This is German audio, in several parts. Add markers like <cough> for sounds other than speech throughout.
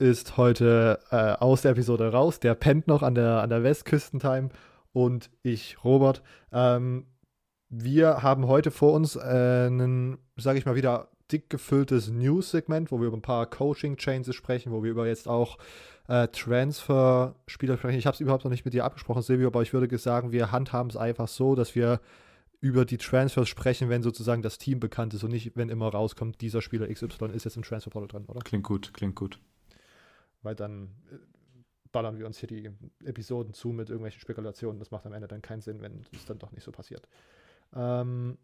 ist heute äh, aus der Episode raus. Der pennt noch an der, an der Westküstentime. Und ich, Robert. Ähm, wir haben heute vor uns äh, ein, sage ich mal wieder, dick gefülltes News-Segment, wo wir über ein paar Coaching-Changes sprechen, wo wir über jetzt auch äh, Transfer-Spieler sprechen. Ich habe es überhaupt noch nicht mit dir abgesprochen, Silvio, aber ich würde sagen, wir handhaben es einfach so, dass wir über die Transfers sprechen, wenn sozusagen das Team bekannt ist und nicht, wenn immer rauskommt, dieser Spieler XY ist jetzt im Transferportal drin, oder? Klingt gut, klingt gut. Weil dann äh, ballern wir uns hier die Episoden zu mit irgendwelchen Spekulationen. Das macht am Ende dann keinen Sinn, wenn es dann doch nicht so passiert. Ähm,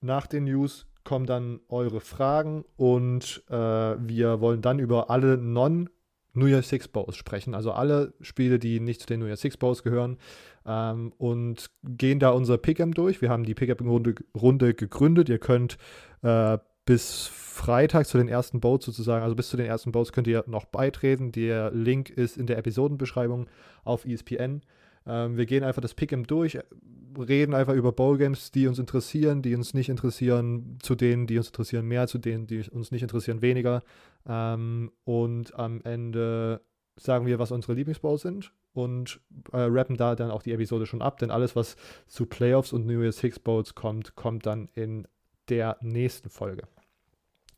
nach den News kommen dann eure Fragen und äh, wir wollen dann über alle non New Year Six Bows sprechen. Also alle Spiele, die nicht zu den New Year Six Bows gehören. Ähm, und gehen da unser Pick'em durch. Wir haben die Pick'em-Runde Runde gegründet. Ihr könnt äh, bis Freitag zu den ersten Boats sozusagen, also bis zu den ersten Boats könnt ihr noch beitreten. Der Link ist in der Episodenbeschreibung auf ESPN. Ähm, wir gehen einfach das Pick'em durch, reden einfach über Bowl-Games, die uns interessieren, die uns nicht interessieren, zu denen, die uns interessieren mehr, zu denen, die uns nicht interessieren weniger. Ähm, und am Ende sagen wir, was unsere Lieblingsbowls sind und äh, rappen da dann auch die Episode schon ab, denn alles, was zu Playoffs und New Year's Six Bowls kommt, kommt dann in der nächsten Folge.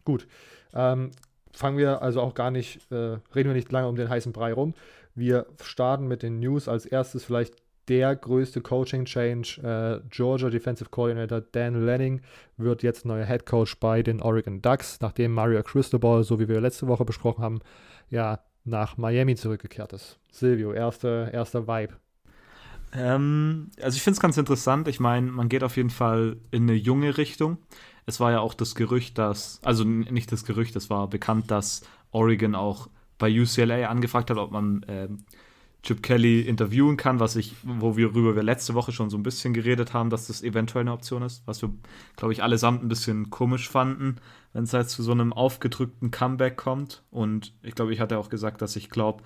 Gut, ähm, fangen wir also auch gar nicht, äh, reden wir nicht lange um den heißen Brei rum. Wir starten mit den News. Als erstes vielleicht der größte Coaching-Change. Äh, Georgia Defensive Coordinator Dan Lanning wird jetzt neuer Head Coach bei den Oregon Ducks, nachdem Mario Cristobal, so wie wir letzte Woche besprochen haben, ja nach Miami zurückgekehrt ist. Silvio, erster erste Vibe. Ähm, also ich finde es ganz interessant. Ich meine, man geht auf jeden Fall in eine junge Richtung. Es war ja auch das Gerücht, dass, also nicht das Gerücht, es war bekannt, dass Oregon auch bei UCLA angefragt hat, ob man ähm, Chip Kelly interviewen kann, was ich, worüber wir letzte Woche schon so ein bisschen geredet haben, dass das eventuell eine Option ist, was wir, glaube ich, allesamt ein bisschen komisch fanden, wenn es halt zu so einem aufgedrückten Comeback kommt. Und ich glaube, ich hatte auch gesagt, dass ich glaube,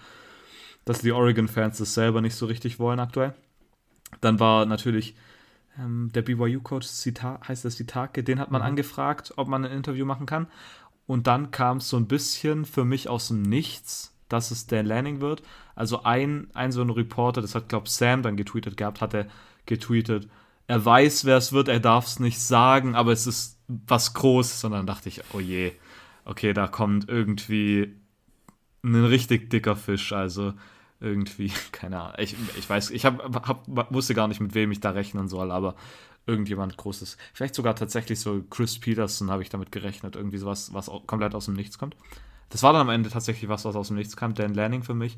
dass die Oregon-Fans das selber nicht so richtig wollen aktuell. Dann war natürlich ähm, der BYU-Coach, heißt das Sitake, den hat man mhm. angefragt, ob man ein Interview machen kann. Und dann kam es so ein bisschen für mich aus dem Nichts, dass es Dan Lanning wird. Also ein, ein so ein Reporter, das hat, glaube ich, Sam dann getweetet gehabt, hat er getweetet, er weiß, wer es wird, er darf es nicht sagen, aber es ist was Großes. Und dann dachte ich, oh je, okay, da kommt irgendwie ein richtig dicker Fisch. Also irgendwie, <laughs> keine Ahnung. Ich, ich weiß, ich hab, hab, wusste gar nicht, mit wem ich da rechnen soll, aber irgendjemand Großes. Vielleicht sogar tatsächlich so Chris Peterson habe ich damit gerechnet. Irgendwie sowas, was komplett aus dem Nichts kommt. Das war dann am Ende tatsächlich was, was aus dem Nichts kam. Dan Lanning für mich.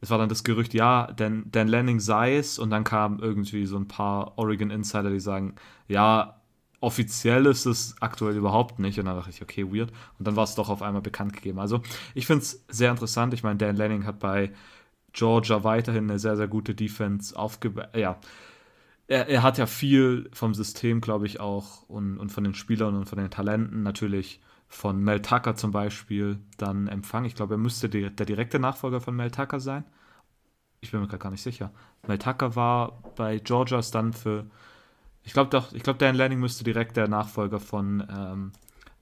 Es war dann das Gerücht, ja, Dan, Dan Lanning sei es. Und dann kamen irgendwie so ein paar Oregon Insider, die sagen, ja, offiziell ist es aktuell überhaupt nicht. Und dann dachte ich, okay, weird. Und dann war es doch auf einmal bekannt gegeben. Also ich finde es sehr interessant. Ich meine, Dan Lanning hat bei Georgia weiterhin eine sehr, sehr gute Defense aufgebaut. Ja, er, er, hat ja viel vom System, glaube ich, auch und, und von den Spielern und von den Talenten natürlich von Mel Tucker zum Beispiel dann empfangen. Ich glaube, er müsste die, der direkte Nachfolger von Mel Tucker sein. Ich bin mir gar nicht sicher. Mel Tucker war bei Georgias dann für. Ich glaube glaube, Dan Lanning müsste direkt der Nachfolger von ähm,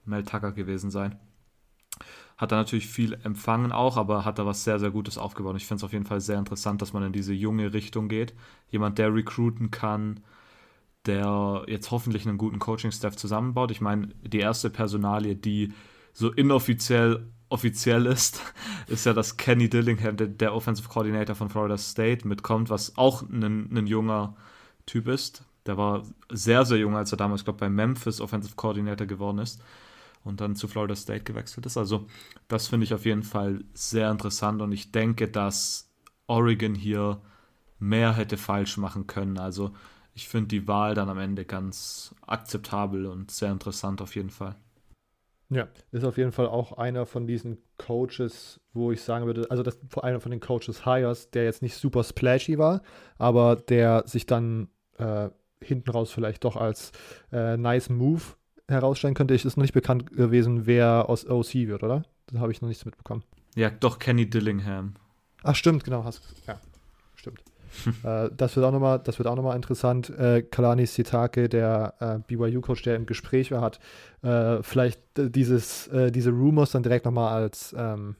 Mel Tucker gewesen sein. Hat da natürlich viel empfangen auch, aber hat da was sehr, sehr Gutes aufgebaut. Ich finde es auf jeden Fall sehr interessant, dass man in diese junge Richtung geht. Jemand, der recruiten kann, der jetzt hoffentlich einen guten Coaching-Staff zusammenbaut. Ich meine, die erste Personalie, die so inoffiziell offiziell ist, <laughs> ist ja, dass Kenny Dillingham, der, der Offensive Coordinator von Florida State, mitkommt, was auch ein, ein junger Typ ist. Der war sehr, sehr jung, als er damals, glaube ich, bei Memphis Offensive Coordinator geworden ist und dann zu Florida State gewechselt ist. Also das finde ich auf jeden Fall sehr interessant und ich denke, dass Oregon hier mehr hätte falsch machen können. Also ich finde die Wahl dann am Ende ganz akzeptabel und sehr interessant auf jeden Fall. Ja, ist auf jeden Fall auch einer von diesen Coaches, wo ich sagen würde, also das einer von den Coaches Hires, der jetzt nicht super splashy war, aber der sich dann äh, hinten raus vielleicht doch als äh, nice Move herausstellen könnte. Ist noch nicht bekannt gewesen, wer aus OC wird, oder? Da habe ich noch nichts mitbekommen. Ja, doch Kenny Dillingham. Ach, stimmt, genau, hast ja, stimmt. <laughs> äh, das wird auch nochmal, das wird auch nochmal interessant. Äh, Kalani Sitake, der äh, BYU-Coach, der im Gespräch war, hat äh, vielleicht dieses, äh, diese Rumors dann direkt nochmal als, ähm,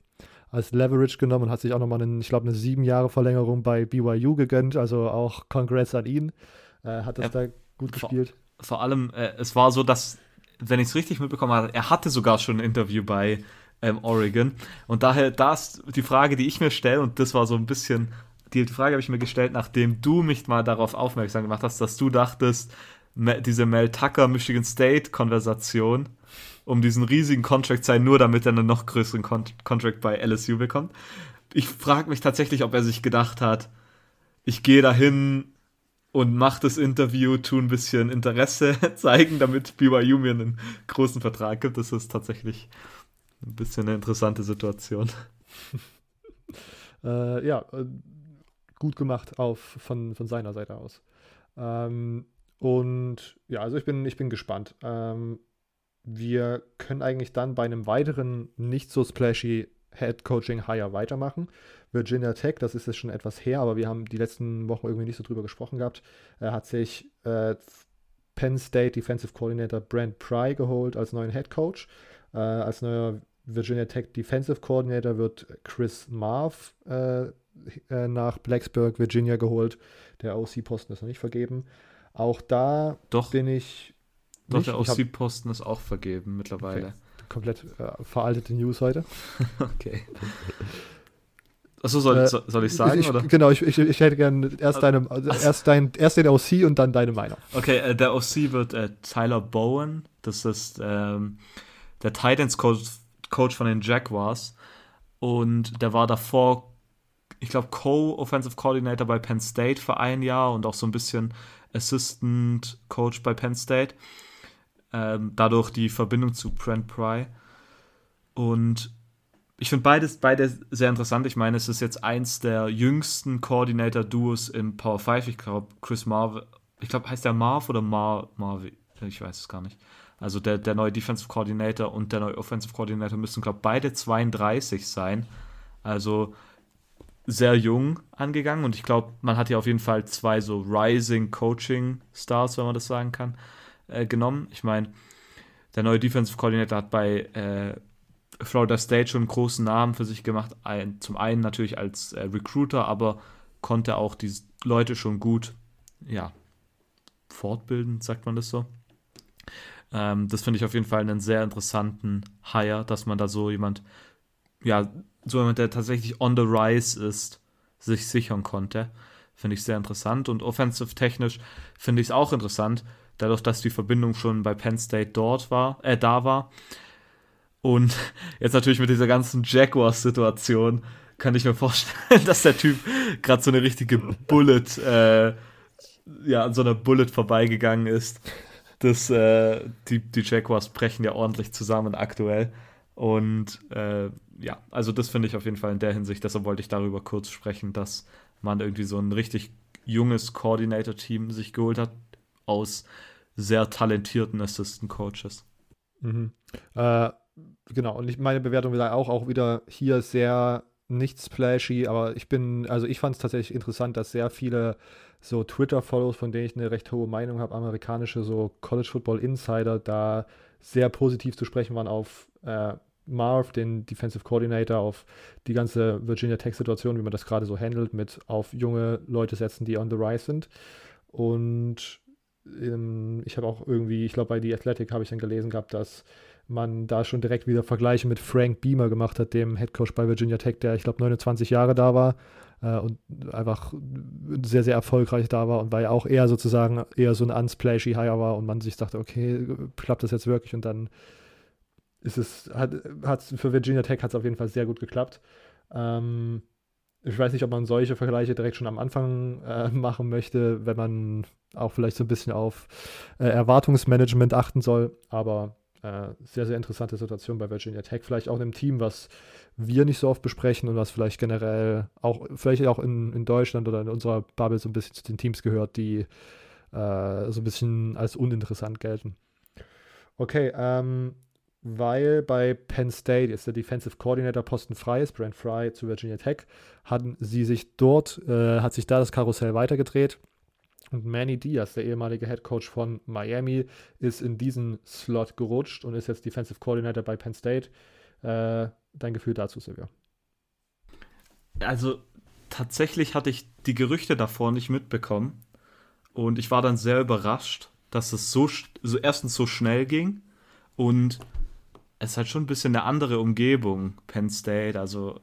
als Leverage genommen und hat sich auch nochmal, ich glaube, eine sieben Jahre Verlängerung bei BYU gegönnt. Also auch Congrats an ihn. Äh, hat das ja, da gut gespielt. Vor allem, es war so, dass, wenn ich es richtig mitbekommen habe, er hatte sogar schon ein Interview bei ähm, Oregon. Und daher, da ist die Frage, die ich mir stelle, und das war so ein bisschen die Frage habe ich mir gestellt, nachdem du mich mal darauf aufmerksam gemacht hast, dass du dachtest, diese Mel Tucker Michigan State Konversation um diesen riesigen Contract sei, nur damit er einen noch größeren Con Contract bei LSU bekommt. Ich frage mich tatsächlich, ob er sich gedacht hat, ich gehe dahin und mache das Interview, tu ein bisschen Interesse <laughs> zeigen, damit BYU mir einen großen Vertrag gibt. Das ist tatsächlich ein bisschen eine interessante Situation. <laughs> äh, ja, äh, gut gemacht auf, von, von seiner Seite aus. Ähm, und ja, also ich bin, ich bin gespannt. Ähm, wir können eigentlich dann bei einem weiteren nicht so splashy Head Coaching Hire weitermachen. Virginia Tech, das ist jetzt schon etwas her, aber wir haben die letzten Wochen irgendwie nicht so drüber gesprochen gehabt. Er hat sich äh, Penn State Defensive Coordinator Brent Pry geholt als neuen Head Coach. Äh, als neuer Virginia Tech Defensive Coordinator wird Chris Marv äh, äh, nach Blacksburg, Virginia geholt. Der OC-Posten ist noch nicht vergeben. Auch da doch, bin ich. Doch, nicht. der OC-Posten ist auch vergeben mittlerweile. Okay. Komplett äh, veraltete News heute. <laughs> okay. <laughs> Achso, soll, äh, soll ich sagen? Ich, oder? Genau, ich, ich, ich hätte gerne erst, deine, also erst, dein, erst den OC und dann deine Meinung. Okay, äh, der OC wird äh, Tyler Bowen. Das ist ähm, der Titans Coach, Coach von den Jaguars. Und der war davor ich glaube, Co-Offensive Coordinator bei Penn State für ein Jahr und auch so ein bisschen Assistant Coach bei Penn State. Ähm, dadurch die Verbindung zu Brent Pry. Und ich finde beides beide sehr interessant. Ich meine, es ist jetzt eins der jüngsten Coordinator-Duos im Power 5. Ich glaube, Chris Marv, ich glaube, heißt der Marv oder Mar Marv? Ich weiß es gar nicht. Also der, der neue Defensive Coordinator und der neue Offensive Coordinator müssen, glaube ich, beide 32 sein. Also sehr jung angegangen und ich glaube, man hat ja auf jeden Fall zwei so Rising Coaching Stars, wenn man das sagen kann, äh, genommen. Ich meine, der neue Defensive Coordinator hat bei äh, Florida State schon einen großen Namen für sich gemacht. Ein, zum einen natürlich als äh, Recruiter, aber konnte auch die Leute schon gut, ja, fortbilden, sagt man das so. Ähm, das finde ich auf jeden Fall einen sehr interessanten Hire, dass man da so jemand, ja, so jemand, der tatsächlich on the rise ist, sich sichern konnte. Finde ich sehr interessant. Und offensive technisch finde ich es auch interessant, dadurch, dass die Verbindung schon bei Penn State dort war, äh, da war. Und <laughs> jetzt natürlich mit dieser ganzen Jaguars-Situation kann ich mir vorstellen, <laughs> dass der Typ gerade so eine richtige Bullet, äh, ja, an so einer Bullet vorbeigegangen ist. Das, äh, die, die Jaguars brechen ja ordentlich zusammen aktuell. Und äh, ja, also das finde ich auf jeden Fall in der Hinsicht, deshalb wollte ich darüber kurz sprechen, dass man irgendwie so ein richtig junges Coordinator-Team sich geholt hat aus sehr talentierten Assistant Coaches. Mhm. Äh, genau, und ich, meine Bewertung war auch, auch wieder hier sehr nicht splashy, aber ich bin, also ich fand es tatsächlich interessant, dass sehr viele so Twitter-Follows, von denen ich eine recht hohe Meinung habe, amerikanische so College Football Insider, da sehr positiv zu sprechen waren auf äh, Marv, den Defensive Coordinator, auf die ganze Virginia Tech-Situation, wie man das gerade so handelt, mit auf junge Leute setzen, die on the rise sind. Und ähm, ich habe auch irgendwie, ich glaube, bei The Athletic habe ich dann gelesen gehabt, dass man da schon direkt wieder Vergleiche mit Frank Beamer gemacht hat, dem Head Coach bei Virginia Tech, der ich glaube 29 Jahre da war äh, und einfach sehr, sehr erfolgreich da war und weil er auch eher sozusagen eher so ein unsplashy Hire war und man sich dachte, okay, klappt das jetzt wirklich und dann ist es, hat, hat für Virginia Tech hat es auf jeden Fall sehr gut geklappt. Ähm, ich weiß nicht, ob man solche Vergleiche direkt schon am Anfang äh, machen möchte, wenn man auch vielleicht so ein bisschen auf äh, Erwartungsmanagement achten soll. Aber äh, sehr, sehr interessante Situation bei Virginia Tech. Vielleicht auch in einem Team, was wir nicht so oft besprechen und was vielleicht generell auch, vielleicht auch in, in Deutschland oder in unserer Bubble so ein bisschen zu den Teams gehört, die äh, so ein bisschen als uninteressant gelten. Okay, ähm, weil bei Penn State jetzt der Defensive Coordinator Posten frei ist, Brent Fry zu Virginia Tech, hatten sie sich dort, äh, hat sich da das Karussell weitergedreht. Und Manny Diaz, der ehemalige Head Coach von Miami, ist in diesen Slot gerutscht und ist jetzt Defensive Coordinator bei Penn State. Äh, dein Gefühl dazu, Silvia? Also tatsächlich hatte ich die Gerüchte davor nicht mitbekommen. Und ich war dann sehr überrascht, dass es so, so erstens so schnell ging und es hat schon ein bisschen eine andere Umgebung, Penn State. Also,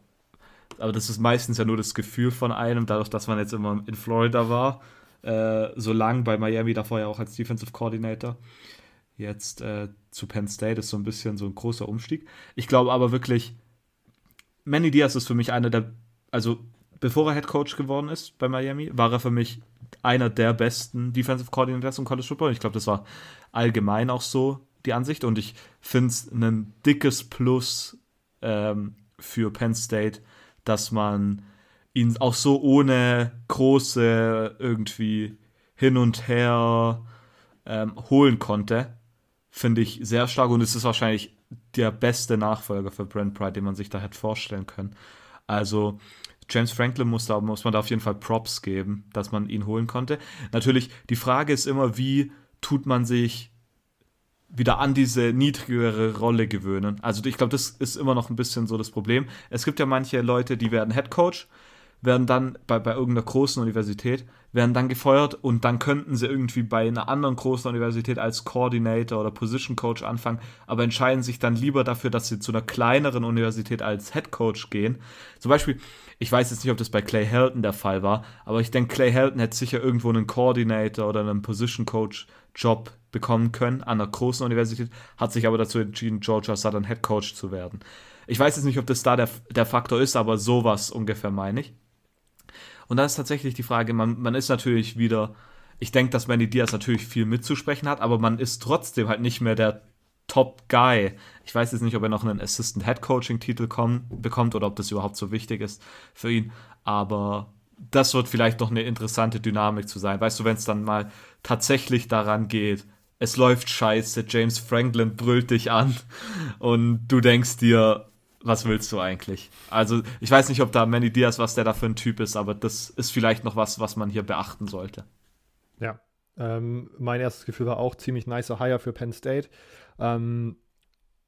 aber das ist meistens ja nur das Gefühl von einem, dadurch, dass man jetzt immer in Florida war äh, so lang bei Miami, davor ja auch als Defensive Coordinator. Jetzt äh, zu Penn State ist so ein bisschen so ein großer Umstieg. Ich glaube aber wirklich, Manny Diaz ist für mich einer der, also bevor er Head Coach geworden ist bei Miami, war er für mich einer der besten Defensive Coordinators im College Football. Ich glaube, das war allgemein auch so die Ansicht und ich finde es ein dickes Plus ähm, für Penn State, dass man ihn auch so ohne große irgendwie hin und her ähm, holen konnte, finde ich sehr stark und es ist wahrscheinlich der beste Nachfolger für Brent Pride, den man sich da hätte vorstellen können. Also James Franklin muss, da, muss man da auf jeden Fall Props geben, dass man ihn holen konnte. Natürlich, die Frage ist immer, wie tut man sich wieder an diese niedrigere Rolle gewöhnen. Also ich glaube, das ist immer noch ein bisschen so das Problem. Es gibt ja manche Leute, die werden Head Coach werden dann bei, bei irgendeiner großen Universität, werden dann gefeuert und dann könnten sie irgendwie bei einer anderen großen Universität als Coordinator oder Position Coach anfangen, aber entscheiden sich dann lieber dafür, dass sie zu einer kleineren Universität als Head Coach gehen. Zum Beispiel, ich weiß jetzt nicht, ob das bei Clay Helton der Fall war, aber ich denke, Clay Helton hätte sicher irgendwo einen Coordinator oder einen Position Coach Job bekommen können an einer großen Universität, hat sich aber dazu entschieden, Georgia Southern Head Coach zu werden. Ich weiß jetzt nicht, ob das da der, der Faktor ist, aber sowas ungefähr meine ich. Und dann ist tatsächlich die Frage, man, man ist natürlich wieder, ich denke, dass Manny Diaz natürlich viel mitzusprechen hat, aber man ist trotzdem halt nicht mehr der Top Guy. Ich weiß jetzt nicht, ob er noch einen Assistant Head Coaching Titel bekommt oder ob das überhaupt so wichtig ist für ihn, aber das wird vielleicht noch eine interessante Dynamik zu sein. Weißt du, wenn es dann mal tatsächlich daran geht, es läuft scheiße, James Franklin brüllt dich an und du denkst dir, was willst du eigentlich? Also, ich weiß nicht, ob da Manny Diaz, was der da für ein Typ ist, aber das ist vielleicht noch was, was man hier beachten sollte. Ja, ähm, mein erstes Gefühl war auch ziemlich nicer Hire für Penn State. Ähm,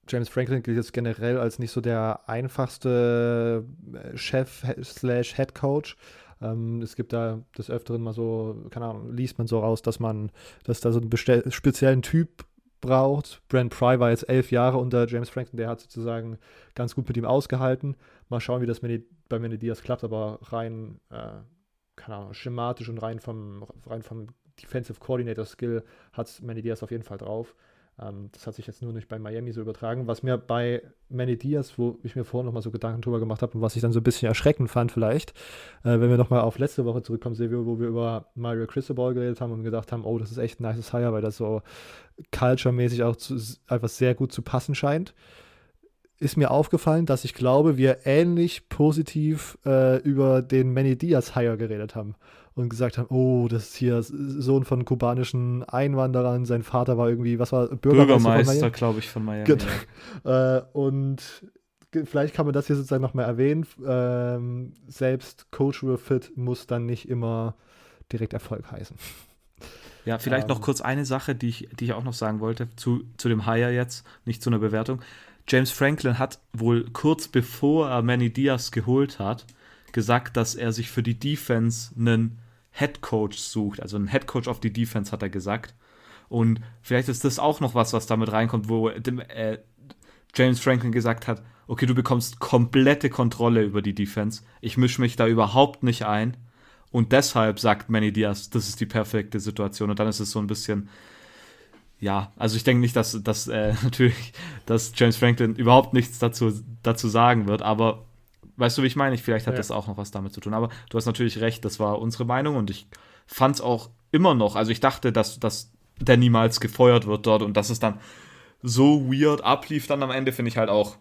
James Franklin gilt jetzt generell als nicht so der einfachste äh, Chef slash Head Coach. Ähm, es gibt da des Öfteren mal so, keine Ahnung, liest man so raus, dass man, dass da so einen speziellen Typ braucht. Brent Pry war jetzt elf Jahre unter James Franklin, der hat sozusagen ganz gut mit ihm ausgehalten. Mal schauen, wie das bei Manny Diaz klappt, aber rein, äh, keine Ahnung, schematisch und rein vom, rein vom Defensive Coordinator Skill hat Manny Diaz auf jeden Fall drauf. Ähm, das hat sich jetzt nur nicht bei Miami so übertragen. Was mir bei Manny Diaz, wo ich mir vorhin nochmal so Gedanken drüber gemacht habe und was ich dann so ein bisschen erschreckend fand vielleicht, äh, wenn wir nochmal auf letzte Woche zurückkommen, Silvio, wo wir über Mario Cristobal geredet haben und gedacht haben, oh, das ist echt ein nice Hire, weil das so culture-mäßig auch zu, einfach sehr gut zu passen scheint ist mir aufgefallen, dass ich glaube, wir ähnlich positiv äh, über den Manny Diaz Hire geredet haben und gesagt haben, oh, das ist hier Sohn von kubanischen Einwanderern, sein Vater war irgendwie, was war Bürgermeister, Bürgermeister glaube ich, von Miami. Genau. Ja. <laughs> Äh, und vielleicht kann man das hier sozusagen nochmal erwähnen. Ähm, selbst Cultural Fit muss dann nicht immer direkt Erfolg heißen. Ja, vielleicht ähm, noch kurz eine Sache, die ich, die ich auch noch sagen wollte, zu, zu dem Hire jetzt, nicht zu einer Bewertung. James Franklin hat wohl kurz bevor er Manny Diaz geholt hat, gesagt, dass er sich für die Defense einen Head Coach sucht. Also einen Head Coach auf die Defense hat er gesagt. Und vielleicht ist das auch noch was, was damit reinkommt, wo äh, James Franklin gesagt hat, okay, du bekommst komplette Kontrolle über die Defense. Ich mische mich da überhaupt nicht ein. Und deshalb sagt Manny Diaz, das ist die perfekte Situation. Und dann ist es so ein bisschen, ja, also ich denke nicht, dass, dass äh, <laughs> natürlich, dass James Franklin überhaupt nichts dazu, dazu sagen wird, aber Weißt du, wie ich meine? Vielleicht hat ja. das auch noch was damit zu tun. Aber du hast natürlich recht, das war unsere Meinung und ich fand es auch immer noch. Also ich dachte, dass, dass der niemals gefeuert wird dort und dass es dann so weird ablief dann am Ende, finde ich halt auch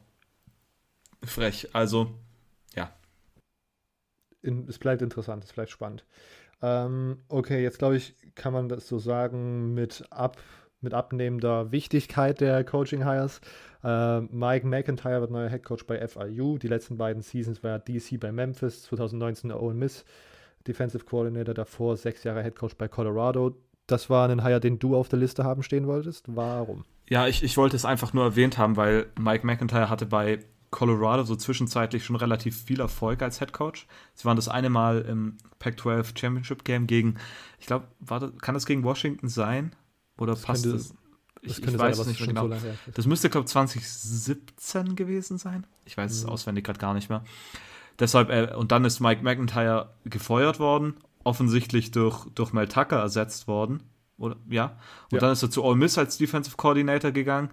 frech. Also, ja. In, es bleibt interessant, es bleibt spannend. Ähm, okay, jetzt glaube ich, kann man das so sagen mit, ab, mit abnehmender Wichtigkeit der Coaching-Hires. Äh, Mike McIntyre wird neuer Headcoach bei FIU. Die letzten beiden Seasons war er DC bei Memphis, 2019 der Ole Miss Defensive Coordinator, davor sechs Jahre Headcoach bei Colorado. Das war ein Hire, den du auf der Liste haben stehen wolltest. Warum? Ja, ich, ich wollte es einfach nur erwähnt haben, weil Mike McIntyre hatte bei Colorado so zwischenzeitlich schon relativ viel Erfolg als Head Coach. Sie waren das eine Mal im Pac-12 Championship Game gegen, ich glaube, kann das gegen Washington sein? Oder das passt könnte, das? Ich, ich weiß es nicht mehr genau. So das müsste, glaube ich, 2017 gewesen sein. Ich weiß es mhm. auswendig gerade gar nicht mehr. Deshalb, äh, und dann ist Mike McIntyre gefeuert worden, offensichtlich durch, durch Mel Tucker ersetzt worden. Oder, ja. Und ja. dann ist er zu All Miss als Defensive Coordinator gegangen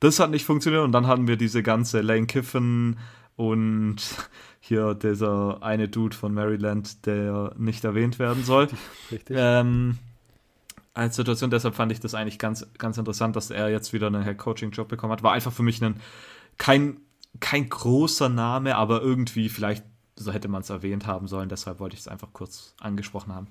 das hat nicht funktioniert und dann hatten wir diese ganze Lane Kiffen und <laughs> hier dieser eine Dude von Maryland, der nicht erwähnt werden soll. <laughs> Richtig. Ähm, als Situation, deshalb fand ich das eigentlich ganz, ganz interessant, dass er jetzt wieder einen Head-Coaching-Job bekommen hat. War einfach für mich ein, kein, kein großer Name, aber irgendwie vielleicht, so hätte man es erwähnt haben sollen. Deshalb wollte ich es einfach kurz angesprochen haben.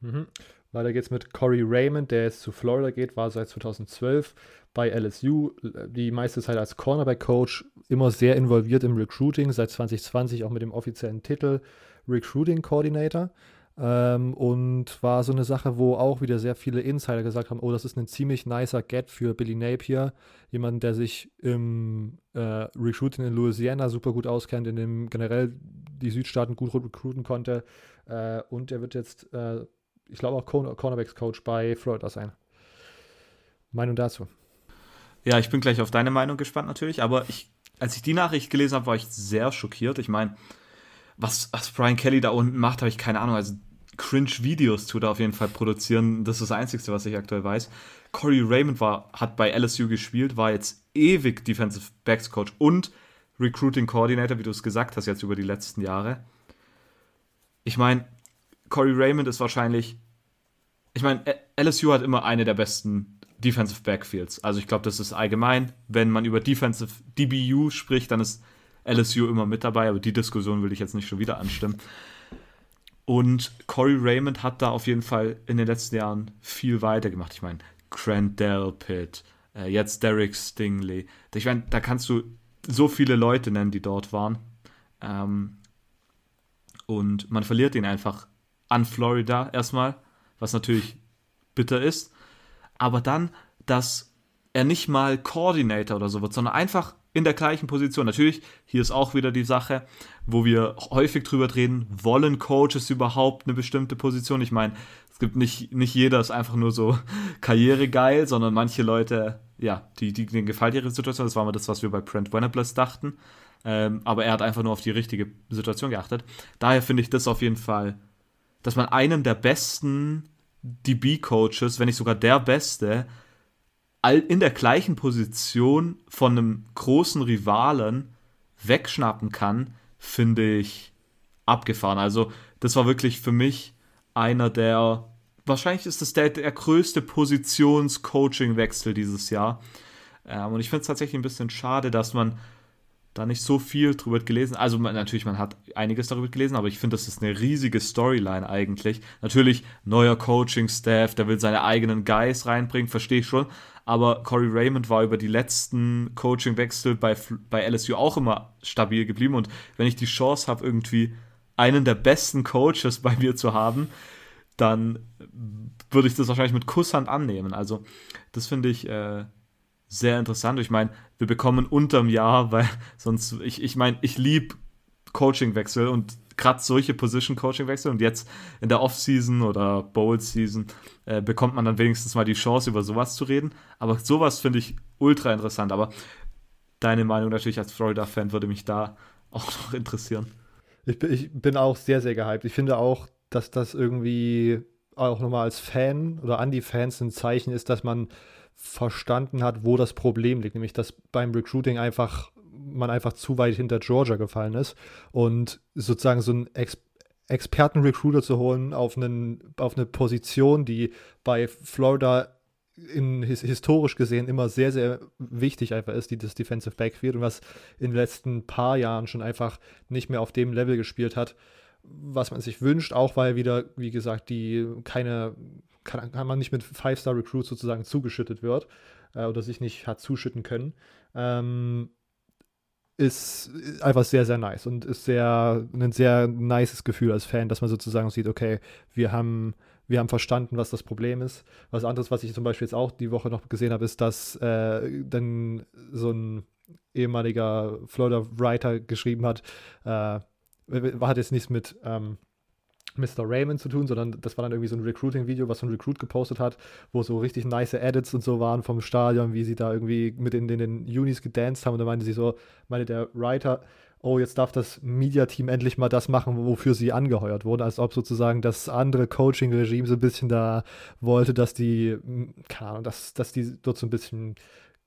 Mhm. Weiter geht's mit Corey Raymond, der jetzt zu Florida geht, war seit 2012 bei LSU, die meiste Zeit als Cornerback-Coach, immer sehr involviert im Recruiting, seit 2020 auch mit dem offiziellen Titel Recruiting Coordinator. Ähm, und war so eine Sache, wo auch wieder sehr viele Insider gesagt haben, oh, das ist ein ziemlich nicer Get für Billy Napier, jemand, der sich im äh, Recruiting in Louisiana super gut auskennt, in dem generell die Südstaaten gut recruiten konnte. Äh, und er wird jetzt, äh, ich glaube, auch Cornerbacks-Coach bei Florida sein. Meinung dazu? Ja, ich bin gleich auf deine Meinung gespannt natürlich, aber ich, als ich die Nachricht gelesen habe, war ich sehr schockiert. Ich meine, was, was Brian Kelly da unten macht, habe ich keine Ahnung. Also Cringe-Videos tut er auf jeden Fall produzieren. Das ist das Einzige, was ich aktuell weiß. Corey Raymond war, hat bei LSU gespielt, war jetzt ewig Defensive Backs Coach und Recruiting Coordinator, wie du es gesagt hast, jetzt über die letzten Jahre. Ich meine, Corey Raymond ist wahrscheinlich. Ich meine, LSU hat immer eine der besten Defensive Backfields. Also ich glaube, das ist allgemein. Wenn man über Defensive DBU spricht, dann ist LSU immer mit dabei, aber die Diskussion will ich jetzt nicht schon wieder anstimmen. Und Corey Raymond hat da auf jeden Fall in den letzten Jahren viel weiter gemacht. Ich meine, Grant Delpit, äh, jetzt Derek Stingley. Ich meine, da kannst du so viele Leute nennen, die dort waren. Ähm, und man verliert ihn einfach an Florida erstmal, was natürlich bitter ist aber dann, dass er nicht mal Coordinator oder so wird, sondern einfach in der gleichen Position. Natürlich, hier ist auch wieder die Sache, wo wir häufig drüber reden, wollen Coaches überhaupt eine bestimmte Position? Ich meine, es gibt nicht, nicht jeder ist einfach nur so <laughs> karrieregeil, sondern manche Leute, ja, die, die, denen gefällt ihre Situation. Das war mal das, was wir bei Brent Venables dachten. Ähm, aber er hat einfach nur auf die richtige Situation geachtet. Daher finde ich das auf jeden Fall, dass man einen der besten DB-Coaches, wenn nicht sogar der Beste, in der gleichen Position von einem großen Rivalen wegschnappen kann, finde ich abgefahren. Also, das war wirklich für mich einer der, wahrscheinlich ist das der, der größte Positions-Coaching-Wechsel dieses Jahr. Ähm, und ich finde es tatsächlich ein bisschen schade, dass man da nicht so viel drüber gelesen. Also man, natürlich, man hat einiges darüber gelesen, aber ich finde, das ist eine riesige Storyline eigentlich. Natürlich, neuer Coaching-Staff, der will seine eigenen Guys reinbringen, verstehe ich schon. Aber Corey Raymond war über die letzten Coaching-Wechsel bei, bei LSU auch immer stabil geblieben. Und wenn ich die Chance habe, irgendwie einen der besten Coaches <laughs> bei mir zu haben, dann würde ich das wahrscheinlich mit Kusshand annehmen. Also, das finde ich äh, sehr interessant. Ich meine, wir bekommen unterm Jahr, weil <laughs> sonst, ich, ich meine, ich liebe Coachingwechsel und gerade solche Position-Coaching-Wechsel und jetzt in der Off-Season oder Bowl-Season äh, bekommt man dann wenigstens mal die Chance, über sowas zu reden. Aber sowas finde ich ultra interessant. Aber deine Meinung natürlich als Florida-Fan würde mich da auch <laughs> noch interessieren. Ich bin, ich bin auch sehr, sehr gehypt. Ich finde auch, dass das irgendwie auch nochmal als Fan oder an die Fans ein Zeichen ist, dass man verstanden hat, wo das Problem liegt, nämlich dass beim Recruiting einfach man einfach zu weit hinter Georgia gefallen ist und sozusagen so einen Ex Experten-Recruiter zu holen auf, einen, auf eine Position, die bei Florida in, historisch gesehen immer sehr, sehr wichtig einfach ist, die, das Defensive Backfield und was in den letzten paar Jahren schon einfach nicht mehr auf dem Level gespielt hat, was man sich wünscht, auch weil wieder, wie gesagt, die keine, kann, kann man nicht mit Five-Star-Recruits sozusagen zugeschüttet wird äh, oder sich nicht hat zuschütten können. Ähm, ist einfach sehr, sehr nice und ist sehr ein sehr nices Gefühl als Fan, dass man sozusagen sieht, okay, wir haben, wir haben verstanden, was das Problem ist. Was anderes, was ich zum Beispiel jetzt auch die Woche noch gesehen habe, ist, dass äh, dann so ein ehemaliger Florida Writer geschrieben hat, äh, hat jetzt nichts mit ähm, Mr. Raymond zu tun, sondern das war dann irgendwie so ein Recruiting-Video, was so ein Recruit gepostet hat, wo so richtig nice Edits und so waren vom Stadion, wie sie da irgendwie mit in, in den Unis gedanced haben. Und da meinte sie so, meinte der Writer, oh, jetzt darf das Media-Team endlich mal das machen, wofür sie angeheuert wurden, als ob sozusagen das andere Coaching-Regime so ein bisschen da wollte, dass die, keine Ahnung, dass, dass die dort so ein bisschen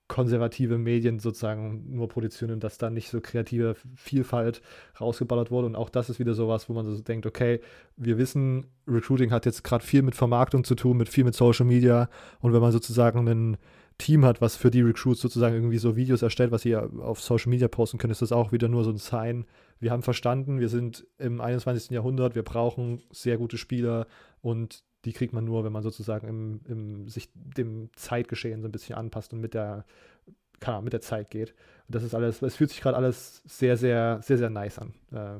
konservative Medien sozusagen nur produzieren dass da nicht so kreative Vielfalt rausgeballert wurde. Und auch das ist wieder sowas, wo man so denkt, okay, wir wissen, Recruiting hat jetzt gerade viel mit Vermarktung zu tun, mit viel mit Social Media. Und wenn man sozusagen ein Team hat, was für die Recruits sozusagen irgendwie so Videos erstellt, was sie auf Social Media posten können, ist das auch wieder nur so ein Sign. Wir haben verstanden, wir sind im 21. Jahrhundert, wir brauchen sehr gute Spieler und die kriegt man nur, wenn man sozusagen im, im, sich dem Zeitgeschehen so ein bisschen anpasst und mit der, kann, mit der Zeit geht. Und das ist alles, es fühlt sich gerade alles sehr, sehr, sehr, sehr nice an. Äh,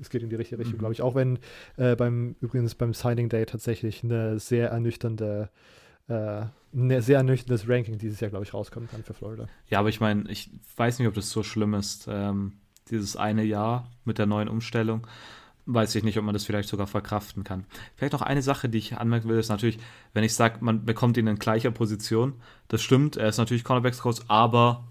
es geht in die richtige Richtung, mhm. glaube ich. Auch wenn äh, beim, übrigens beim Signing Day tatsächlich eine sehr ernüchternde äh, ein sehr ernüchterndes Ranking dieses Jahr, glaube ich, rauskommen kann für Florida. Ja, aber ich meine, ich weiß nicht, ob das so schlimm ist, ähm, dieses eine Jahr mit der neuen Umstellung weiß ich nicht, ob man das vielleicht sogar verkraften kann. Vielleicht noch eine Sache, die ich anmerken will, ist natürlich, wenn ich sage, man bekommt ihn in gleicher Position, das stimmt, er ist natürlich Cornerbacks-Coach, aber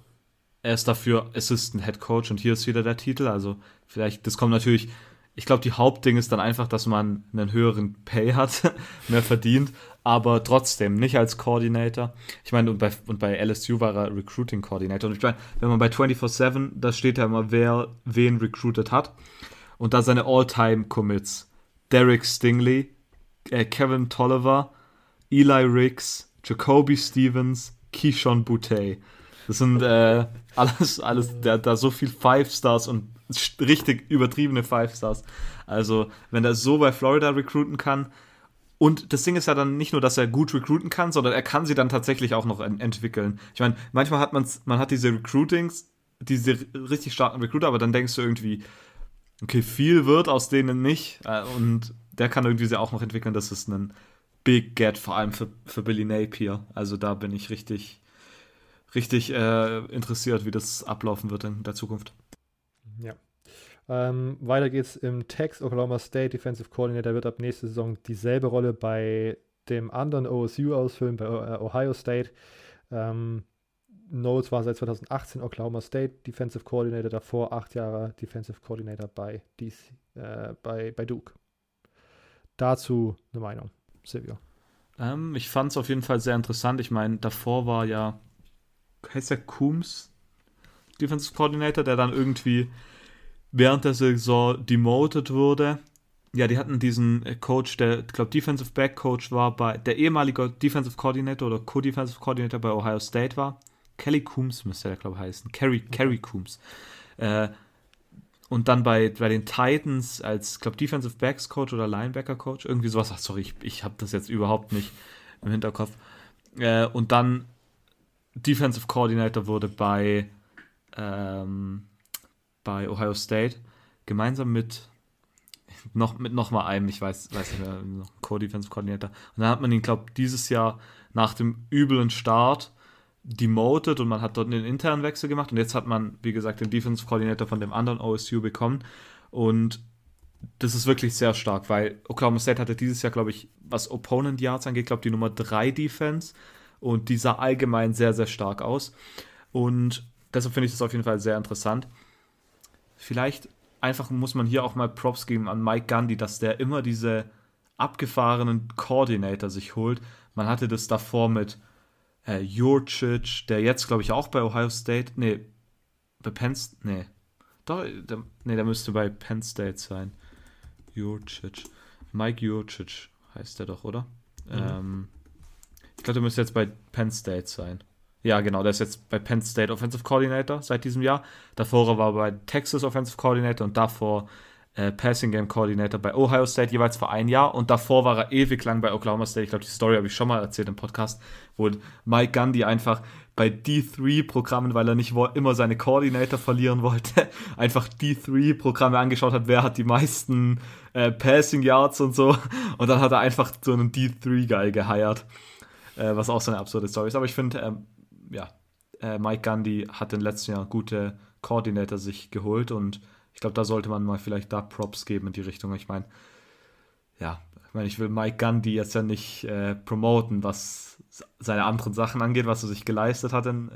er ist dafür Assistant Head Coach und hier ist wieder der Titel, also vielleicht, das kommt natürlich, ich glaube, die Hauptding ist dann einfach, dass man einen höheren Pay hat, <laughs> mehr verdient, aber trotzdem nicht als Coordinator. Ich meine, und bei, und bei LSU war er Recruiting Coordinator. Und ich meine, wenn man bei 24-7, da steht ja immer, wer wen recruited hat und da seine All-Time-Commits. Derek Stingley, äh, Kevin Tolliver, Eli Riggs, Jacoby Stevens, Keyshawn Boutte. Das sind äh, <laughs> alles, alles, hat da so viel Five Stars und richtig übertriebene Five Stars. Also, wenn er so bei Florida recruiten kann, und das Ding ist ja dann nicht nur, dass er gut recruiten kann, sondern er kann sie dann tatsächlich auch noch entwickeln. Ich meine, manchmal hat man man hat diese Recruitings, diese richtig starken Recruiter, aber dann denkst du irgendwie, okay, viel wird aus denen nicht. Äh, und der kann irgendwie sie auch noch entwickeln. Das ist ein Big Get, vor allem für, für Billy Napier. Also da bin ich richtig, richtig äh, interessiert, wie das ablaufen wird in der Zukunft. Ja. Ähm, weiter geht's im Text. Oklahoma State Defensive Coordinator wird ab nächster Saison dieselbe Rolle bei dem anderen OSU ausfüllen, bei äh, Ohio State. Ähm, Knowles war seit 2018 Oklahoma State Defensive Coordinator, davor acht Jahre Defensive Coordinator bei, DC, äh, bei, bei Duke. Dazu eine Meinung, Silvio. Ähm, ich fand es auf jeden Fall sehr interessant. Ich meine, davor war ja, heißt der Coombs Defensive Coordinator, der dann irgendwie während der Saison demoted wurde. Ja, die hatten diesen Coach, der, ich glaube, Defensive Back Coach war bei, der ehemalige Defensive Coordinator oder Co-Defensive Coordinator bei Ohio State war. Kelly Coombs müsste er, glaube ich, heißen. Kerry, Kerry Coombs. Äh, und dann bei, bei den Titans als, glaube Defensive Backs Coach oder Linebacker Coach, irgendwie sowas. Ach, sorry, ich, ich habe das jetzt überhaupt nicht im Hinterkopf. Äh, und dann Defensive Coordinator wurde bei, ähm, bei Ohio State, gemeinsam mit noch, mit noch mal einem, ich weiß, weiß nicht mehr, Co-Defensive Coordinator. Und dann hat man ihn, glaube ich, dieses Jahr nach dem üblen Start demoted und man hat dort einen internen Wechsel gemacht und jetzt hat man, wie gesagt, den Defense Coordinator von dem anderen OSU bekommen und das ist wirklich sehr stark, weil Oklahoma State hatte dieses Jahr, glaube ich, was Opponent Yards angeht, glaube die Nummer 3 Defense und die sah allgemein sehr, sehr stark aus und deshalb finde ich das auf jeden Fall sehr interessant. Vielleicht einfach muss man hier auch mal Props geben an Mike Gandhi, dass der immer diese abgefahrenen Coordinator sich holt. Man hatte das davor mit äh, Jurcic, der jetzt, glaube ich, auch bei Ohio State, nee, bei Penn State, nee, doch, der, nee, der müsste bei Penn State sein. Jurcic. Mike Jurcic heißt der doch, oder? Mhm. Ähm, ich glaube, der müsste jetzt bei Penn State sein. Ja, genau, der ist jetzt bei Penn State Offensive Coordinator seit diesem Jahr. Davor war er bei Texas Offensive Coordinator und davor äh, Passing Game Coordinator bei Ohio State jeweils vor ein Jahr und davor war er ewig lang bei Oklahoma State. Ich glaube, die Story habe ich schon mal erzählt im Podcast, wo Mike Gundy einfach bei D3-Programmen, weil er nicht immer seine Coordinator verlieren wollte, <laughs> einfach D3-Programme angeschaut hat, wer hat die meisten äh, Passing Yards und so. Und dann hat er einfach so einen D3-Guy geheiert, äh, was auch so eine absurde Story ist. Aber ich finde, ähm, ja, äh, Mike Gundy hat in letzten Jahr gute Coordinator sich geholt und ich glaube, da sollte man mal vielleicht da Props geben in die Richtung. Ich meine, ja, ich meine, ich will Mike Gundy jetzt ja nicht äh, promoten, was seine anderen Sachen angeht, was er sich geleistet hat <laughs> in,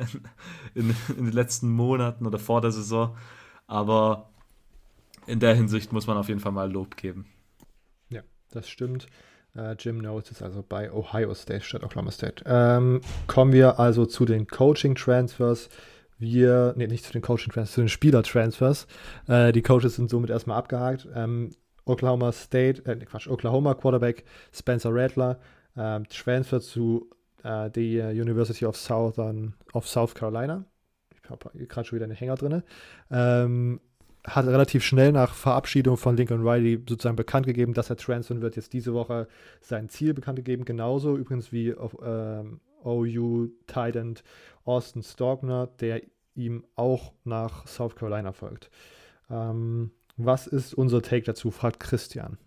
in, in, den letzten Monaten oder vor der Saison. Aber in der Hinsicht muss man auf jeden Fall mal Lob geben. Ja, das stimmt. Uh, Jim Knowles ist also bei Ohio State statt Oklahoma State. Ähm, kommen wir also zu den Coaching-Transfers wir, nee, nicht zu den Coaching-Transfers, zu den Spieler-Transfers. Äh, die Coaches sind somit erstmal abgehakt. Ähm, Oklahoma State, äh, Quatsch, Oklahoma Quarterback Spencer Rattler äh, transfer zu äh, der University of Southern of South Carolina. Ich habe gerade schon wieder einen Hänger drin. Ähm, hat relativ schnell nach Verabschiedung von Lincoln Riley sozusagen bekannt gegeben, dass er transfern wird. Jetzt diese Woche sein Ziel bekannt gegeben. Genauso übrigens wie auf ähm, OU Titan Austin Stockner, der ihm auch nach South Carolina folgt. Ähm, was ist unser Take dazu, fragt Christian.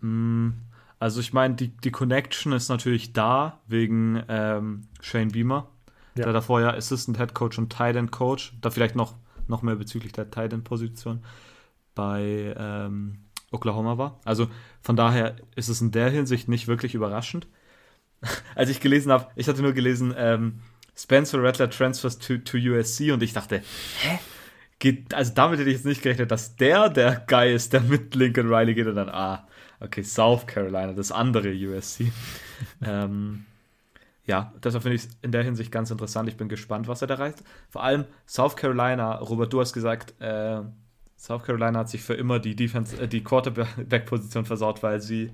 Mm, also ich meine, die, die Connection ist natürlich da wegen ähm, Shane Beamer, ja. der davor ja Assistant Head Coach und Tight End Coach, da vielleicht noch, noch mehr bezüglich der Tight End Position bei ähm, Oklahoma war. Also von daher ist es in der Hinsicht nicht wirklich überraschend. <laughs> Als ich gelesen habe, ich hatte nur gelesen, ähm, Spencer Rattler transfers to, to USC und ich dachte, hä? Geht, also damit hätte ich jetzt nicht gerechnet, dass der der Guy ist, der mit Lincoln Riley geht und dann, ah, okay, South Carolina, das andere USC. <laughs> ähm, ja, deshalb finde ich es in der Hinsicht ganz interessant. Ich bin gespannt, was er da reicht. Vor allem South Carolina, Robert, du hast gesagt, äh, South Carolina hat sich für immer die Defense, äh, die Quarterback-Position versaut, weil sie,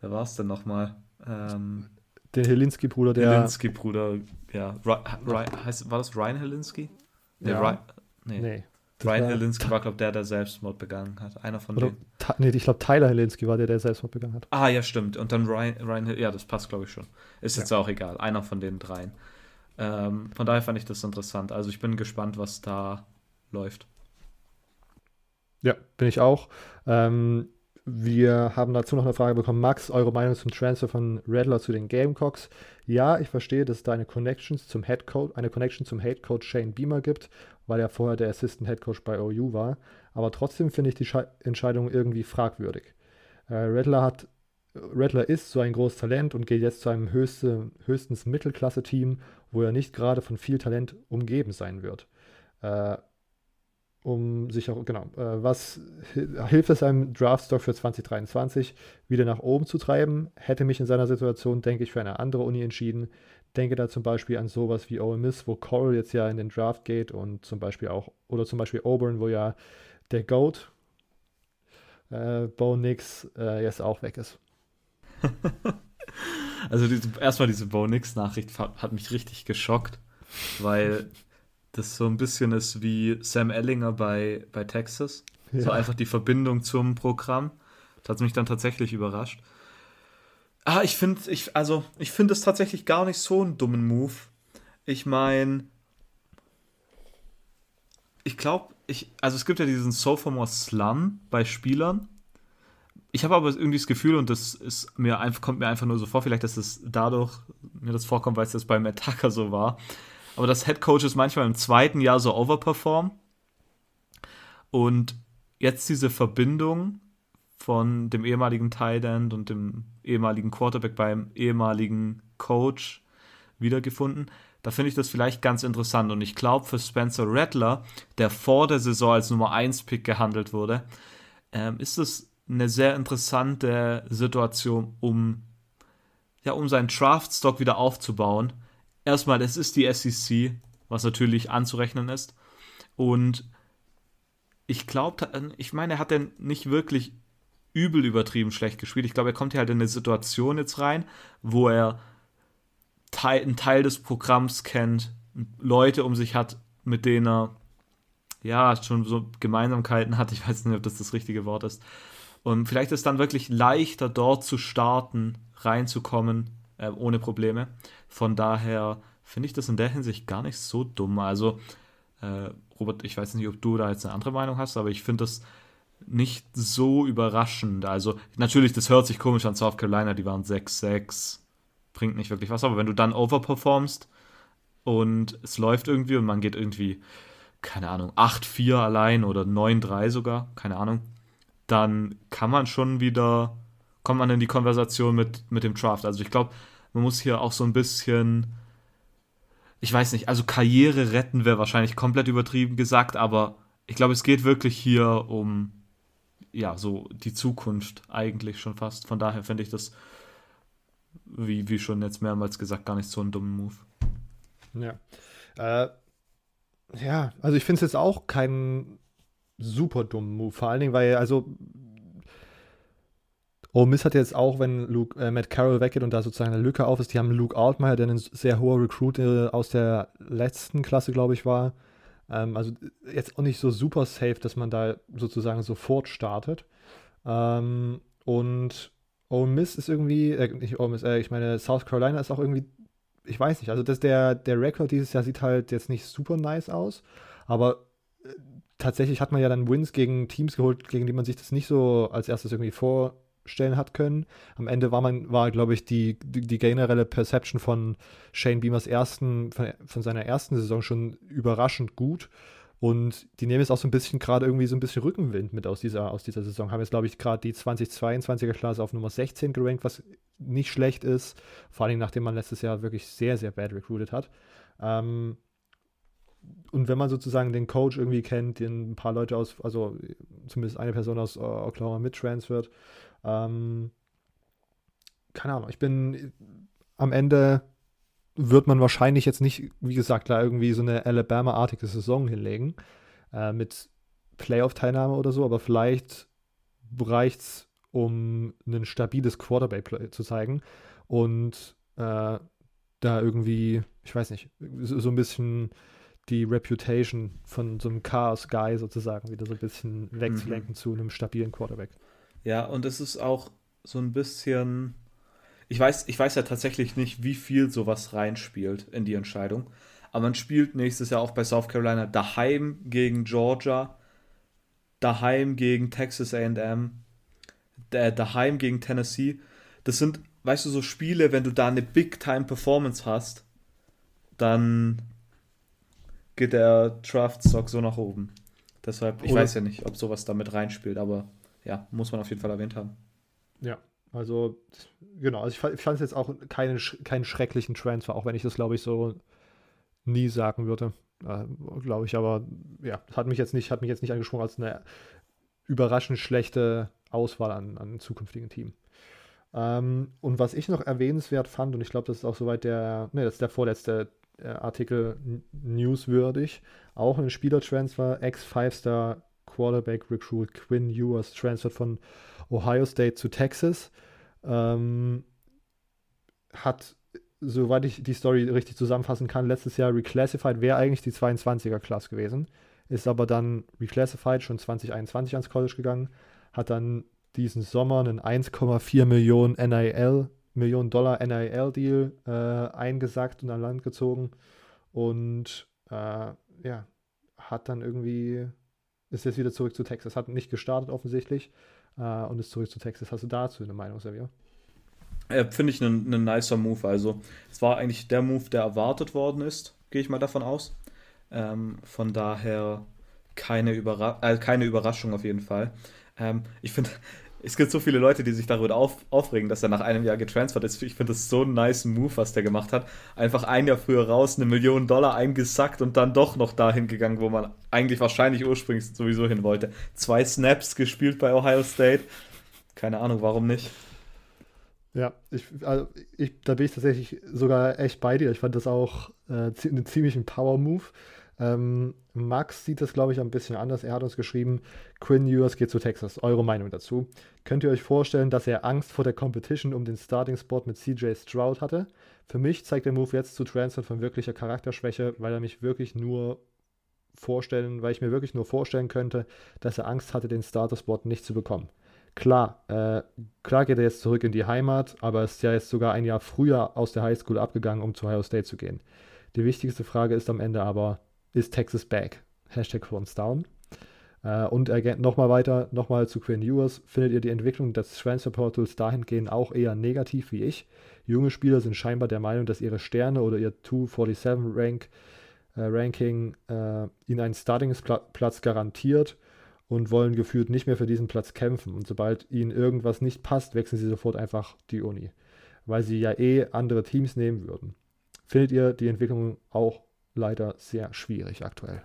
wer war es denn nochmal? Ähm, der Helinski-Bruder, der. Helinski-Bruder, ja. Heißt, war das Ryan Helinski? Nee, ja. Ry, nee. nee. Ryan Helinski war, glaube ich, der, der Selbstmord begangen hat. Einer von Oder, denen. Nee, ich glaube, Tyler Helinski war der, der Selbstmord begangen hat. Ah, ja, stimmt. Und dann Ryan, Ryan ja, das passt, glaube ich, schon. Ist jetzt ja. auch egal. Einer von den dreien. Ähm, von daher fand ich das interessant. Also ich bin gespannt, was da läuft. Ja, bin ich auch. Ähm, wir haben dazu noch eine Frage bekommen. Max, eure Meinung zum Transfer von Rattler zu den Gamecocks? Ja, ich verstehe, dass es da eine Connections zum Head Coach, eine Connection zum Head Coach Shane Beamer gibt, weil er vorher der Assistant Head Coach bei OU war. Aber trotzdem finde ich die Sche Entscheidung irgendwie fragwürdig. Äh, Rattler hat Rattler ist so ein großes Talent und geht jetzt zu einem höchste, höchstens Mittelklasse-Team, wo er nicht gerade von viel Talent umgeben sein wird. Äh, um sich auch, genau, äh, was hilft es einem Draftstock für 2023 wieder nach oben zu treiben? Hätte mich in seiner Situation, denke ich, für eine andere Uni entschieden. Denke da zum Beispiel an sowas wie Ole Miss, wo Coral jetzt ja in den Draft geht und zum Beispiel auch, oder zum Beispiel Auburn, wo ja der Goat, äh, Bo Nix, äh, jetzt auch weg ist. <laughs> also diese, erstmal diese Bo Nix-Nachricht hat mich richtig geschockt, weil das so ein bisschen ist wie Sam Ellinger bei, bei Texas. Ja. So einfach die Verbindung zum Programm. Das hat mich dann tatsächlich überrascht. Ah, ich finde, ich, also, ich finde es tatsächlich gar nicht so einen dummen Move. Ich meine, ich glaube, ich, also es gibt ja diesen Sophomore Slum bei Spielern. Ich habe aber irgendwie das Gefühl, und das ist mir einfach, kommt mir einfach nur so vor, vielleicht, dass es dadurch mir das vorkommt, weil es das bei Matt Tucker so war, aber dass Head Coaches manchmal im zweiten Jahr so overperformen. Und jetzt diese Verbindung von dem ehemaligen Tight End und dem ehemaligen Quarterback beim ehemaligen Coach wiedergefunden. Da finde ich das vielleicht ganz interessant. Und ich glaube, für Spencer Rattler, der vor der Saison als Nummer 1 Pick gehandelt wurde, ähm, ist es eine sehr interessante Situation, um, ja, um seinen Draftstock wieder aufzubauen erstmal, es ist die SEC, was natürlich anzurechnen ist. Und ich glaube, ich meine, er hat denn nicht wirklich übel übertrieben schlecht gespielt. Ich glaube, er kommt hier halt in eine Situation jetzt rein, wo er Teil, einen Teil des Programms kennt, Leute um sich hat, mit denen er ja schon so Gemeinsamkeiten hat. Ich weiß nicht, ob das das richtige Wort ist. Und vielleicht ist dann wirklich leichter, dort zu starten, reinzukommen, äh, ohne Probleme. Von daher finde ich das in der Hinsicht gar nicht so dumm. Also, äh, Robert, ich weiß nicht, ob du da jetzt eine andere Meinung hast, aber ich finde das nicht so überraschend. Also, natürlich, das hört sich komisch an South Carolina, die waren 6-6, bringt nicht wirklich was, aber wenn du dann overperformst und es läuft irgendwie und man geht irgendwie, keine Ahnung, 8-4 allein oder 9-3 sogar, keine Ahnung, dann kann man schon wieder, kommt man in die Konversation mit, mit dem Draft. Also ich glaube, man muss hier auch so ein bisschen, ich weiß nicht, also Karriere retten wäre wahrscheinlich komplett übertrieben gesagt, aber ich glaube, es geht wirklich hier um, ja, so die Zukunft eigentlich schon fast. Von daher finde ich das, wie, wie schon jetzt mehrmals gesagt, gar nicht so einen dummen Move. Ja. Äh, ja, also ich finde es jetzt auch keinen super dummen Move. Vor allen Dingen, weil, also Ole Miss hat jetzt auch, wenn Luke, äh, Matt Carroll weggeht und da sozusagen eine Lücke auf ist, die haben Luke Altmaier, der ein sehr hoher Recruit äh, aus der letzten Klasse, glaube ich, war. Ähm, also jetzt auch nicht so super safe, dass man da sozusagen sofort startet. Ähm, und Ole Miss ist irgendwie, äh, nicht Ole Miss, äh, ich meine, South Carolina ist auch irgendwie, ich weiß nicht, also das, der, der Rekord dieses Jahr sieht halt jetzt nicht super nice aus, aber äh, tatsächlich hat man ja dann Wins gegen Teams geholt, gegen die man sich das nicht so als erstes irgendwie vorstellen hat können. Am Ende war man, war, glaube ich, die, die, die, generelle Perception von Shane Beamers ersten, von, von, seiner ersten Saison schon überraschend gut. Und die nehmen jetzt auch so ein bisschen gerade irgendwie so ein bisschen Rückenwind mit aus dieser, aus dieser Saison. Haben jetzt, glaube ich, gerade die 2022er Klasse auf Nummer 16 gerankt, was nicht schlecht ist. Vor allem, nachdem man letztes Jahr wirklich sehr, sehr bad recruited hat. Ähm, und wenn man sozusagen den Coach irgendwie kennt, den ein paar Leute aus, also zumindest eine Person aus Oklahoma mittransfert, ähm, keine Ahnung, ich bin am Ende wird man wahrscheinlich jetzt nicht, wie gesagt, da irgendwie so eine Alabama-artige Saison hinlegen äh, mit Playoff-Teilnahme oder so, aber vielleicht reicht es, um ein stabiles Quarterback zu zeigen und äh, da irgendwie, ich weiß nicht, so, so ein bisschen die Reputation von so einem Chaos-Guy sozusagen wieder so ein bisschen wegzulenken mhm. zu einem stabilen Quarterback. Ja, und es ist auch so ein bisschen. Ich weiß, ich weiß ja tatsächlich nicht, wie viel sowas reinspielt in die Entscheidung. Aber man spielt nächstes Jahr auch bei South Carolina daheim gegen Georgia, daheim gegen Texas AM, daheim gegen Tennessee. Das sind, weißt du, so Spiele, wenn du da eine Big-Time-Performance hast, dann geht der Draft-Stock so nach oben. Deshalb, ich Oder weiß ja nicht, ob sowas damit reinspielt, aber ja, muss man auf jeden Fall erwähnt haben. Ja, also genau, also ich, fand es jetzt auch keinen, keinen schrecklichen Transfer, auch wenn ich das, glaube ich, so nie sagen würde. Äh, glaube ich, aber ja, hat mich jetzt nicht, hat mich jetzt nicht angesprochen als eine überraschend schlechte Auswahl an, an zukünftigen Team. Ähm, und was ich noch erwähnenswert fand, und ich glaube, das ist auch soweit der, ne, das ist der vorletzte äh, Artikel newswürdig. Auch ein Spielertransfer, Ex-Five-Star Quarterback Recruit Quinn Ewers transfert von Ohio State zu Texas. Ähm, hat, soweit ich die Story richtig zusammenfassen kann, letztes Jahr reclassified, wäre eigentlich die 22er-Klasse gewesen. Ist aber dann reclassified, schon 2021 ans College gegangen. Hat dann diesen Sommer einen 1,4 Millionen NIL Millionen Dollar NIL-Deal äh, eingesackt und an Land gezogen und äh, ja, hat dann irgendwie, ist jetzt wieder zurück zu Texas. Hat nicht gestartet offensichtlich äh, und ist zurück zu Texas. Hast du dazu eine Meinung, Xavier? Äh, Finde ich einen ne nicer Move. Also, es war eigentlich der Move, der erwartet worden ist, gehe ich mal davon aus. Ähm, von daher keine, Überra äh, keine Überraschung auf jeden Fall. Ähm, ich finde, es gibt so viele Leute, die sich darüber auf, aufregen, dass er nach einem Jahr getransfert ist. Ich finde das so ein nice Move, was der gemacht hat. Einfach ein Jahr früher raus, eine Million Dollar eingesackt und dann doch noch dahin gegangen, wo man eigentlich wahrscheinlich ursprünglich sowieso hin wollte. Zwei Snaps gespielt bei Ohio State. Keine Ahnung, warum nicht. Ja, ich, also ich, da bin ich tatsächlich sogar echt bei dir. Ich fand das auch äh, einen ziemlichen Power-Move. Ähm, Max sieht das, glaube ich, ein bisschen anders. Er hat uns geschrieben, Quinn Ewers geht zu Texas. Eure Meinung dazu? Könnt ihr euch vorstellen, dass er Angst vor der Competition um den Starting-Spot mit CJ Stroud hatte? Für mich zeigt der Move jetzt zu Transfer von wirklicher Charakterschwäche, weil er mich wirklich nur vorstellen, weil ich mir wirklich nur vorstellen könnte, dass er Angst hatte, den Starter-Spot nicht zu bekommen. Klar, äh, klar geht er jetzt zurück in die Heimat, aber ist ja jetzt sogar ein Jahr früher aus der Highschool abgegangen, um zu Ohio State zu gehen. Die wichtigste Frage ist am Ende aber, ist Texas back? Hashtag Fronts down. Äh, und nochmal weiter, nochmal zu Quinn Ewers. Findet ihr die Entwicklung des Transfer Portals dahingehend auch eher negativ wie ich? Junge Spieler sind scheinbar der Meinung, dass ihre Sterne oder ihr 247 Rank, äh, Ranking äh, ihnen einen Starting-Platz garantiert und wollen gefühlt nicht mehr für diesen Platz kämpfen. Und sobald ihnen irgendwas nicht passt, wechseln sie sofort einfach die Uni, weil sie ja eh andere Teams nehmen würden. Findet ihr die Entwicklung auch leider sehr schwierig aktuell?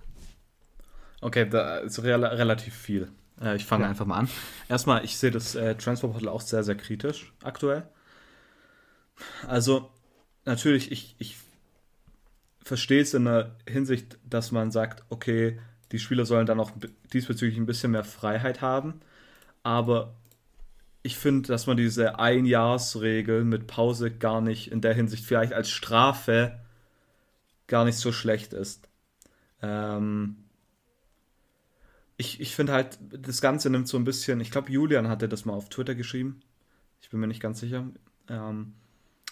Okay, da ist re relativ viel. Äh, ich fange ja. einfach mal an. Erstmal, ich sehe das äh, Transferportal auch sehr, sehr kritisch aktuell. Also, natürlich, ich, ich verstehe es in der Hinsicht, dass man sagt, okay, die Spieler sollen dann auch diesbezüglich ein bisschen mehr Freiheit haben. Aber ich finde, dass man diese Einjahrsregel mit Pause gar nicht in der Hinsicht vielleicht als Strafe gar nicht so schlecht ist. Ähm ich ich finde halt, das Ganze nimmt so ein bisschen, ich glaube, Julian hatte das mal auf Twitter geschrieben. Ich bin mir nicht ganz sicher. Ähm,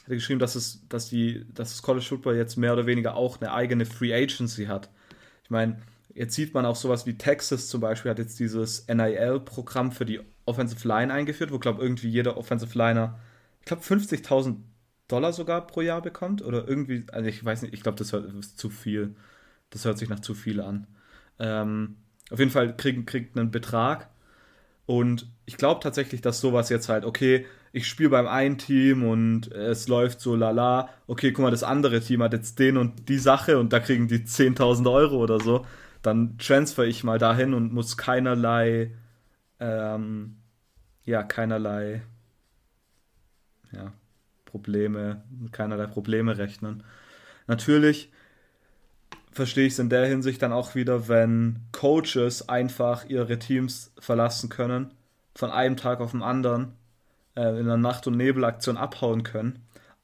hat geschrieben, dass es, dass die, dass das College Football jetzt mehr oder weniger auch eine eigene Free Agency hat. Ich meine, jetzt sieht man auch sowas wie Texas zum Beispiel hat jetzt dieses NIL-Programm für die Offensive Line eingeführt, wo glaube irgendwie jeder Offensive Liner, ich glaube 50.000 Dollar sogar pro Jahr bekommt oder irgendwie, also ich weiß nicht, ich glaube das, ist zu viel. Das hört sich nach zu viel an. Ähm, auf jeden Fall kriegt kriegt einen Betrag und ich glaube tatsächlich, dass sowas jetzt halt, okay, ich spiele beim einen Team und es läuft so lala. Okay, guck mal, das andere Team hat jetzt den und die Sache und da kriegen die 10.000 Euro oder so. Dann transfer ich mal dahin und muss keinerlei, ähm, ja, keinerlei, ja, Probleme, keinerlei Probleme rechnen. Natürlich verstehe ich es in der Hinsicht dann auch wieder, wenn Coaches einfach ihre Teams verlassen können, von einem Tag auf den anderen äh, in einer Nacht- und Nebelaktion abhauen können,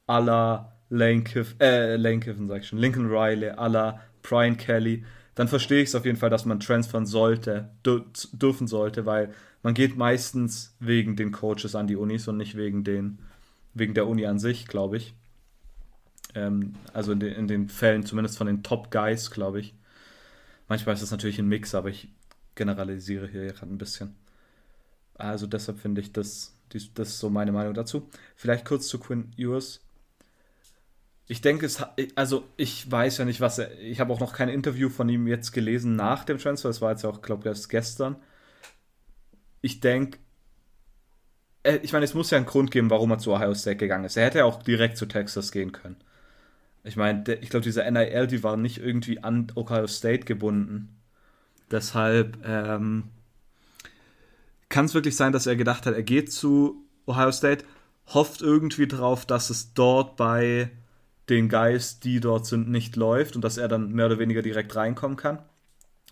à la Lane, Kiff, äh, Lane Kiffen, sag ich schon, Lincoln Riley, à la Brian Kelly, dann verstehe ich es auf jeden Fall, dass man transfern sollte, dürfen sollte, weil man geht meistens wegen den Coaches an die Unis und nicht wegen, den, wegen der Uni an sich, glaube ich. Ähm, also in den, in den Fällen, zumindest von den Top Guys, glaube ich. Manchmal ist es natürlich ein Mix, aber ich generalisiere hier gerade ein bisschen. Also deshalb finde ich das dies, das ist so meine Meinung dazu. Vielleicht kurz zu Quinn Ewers. Ich denke, es also ich weiß ja nicht, was er. Ich habe auch noch kein Interview von ihm jetzt gelesen nach dem Transfer. Das war jetzt auch, glaube ich, erst gestern. Ich denke, ich meine, es muss ja einen Grund geben, warum er zu Ohio State gegangen ist. Er hätte ja auch direkt zu Texas gehen können. Ich meine, ich glaube, diese NIL, die war nicht irgendwie an Ohio State gebunden. Deshalb, ähm, kann es wirklich sein, dass er gedacht hat, er geht zu Ohio State, hofft irgendwie drauf, dass es dort bei den Guys, die dort sind, nicht läuft und dass er dann mehr oder weniger direkt reinkommen kann.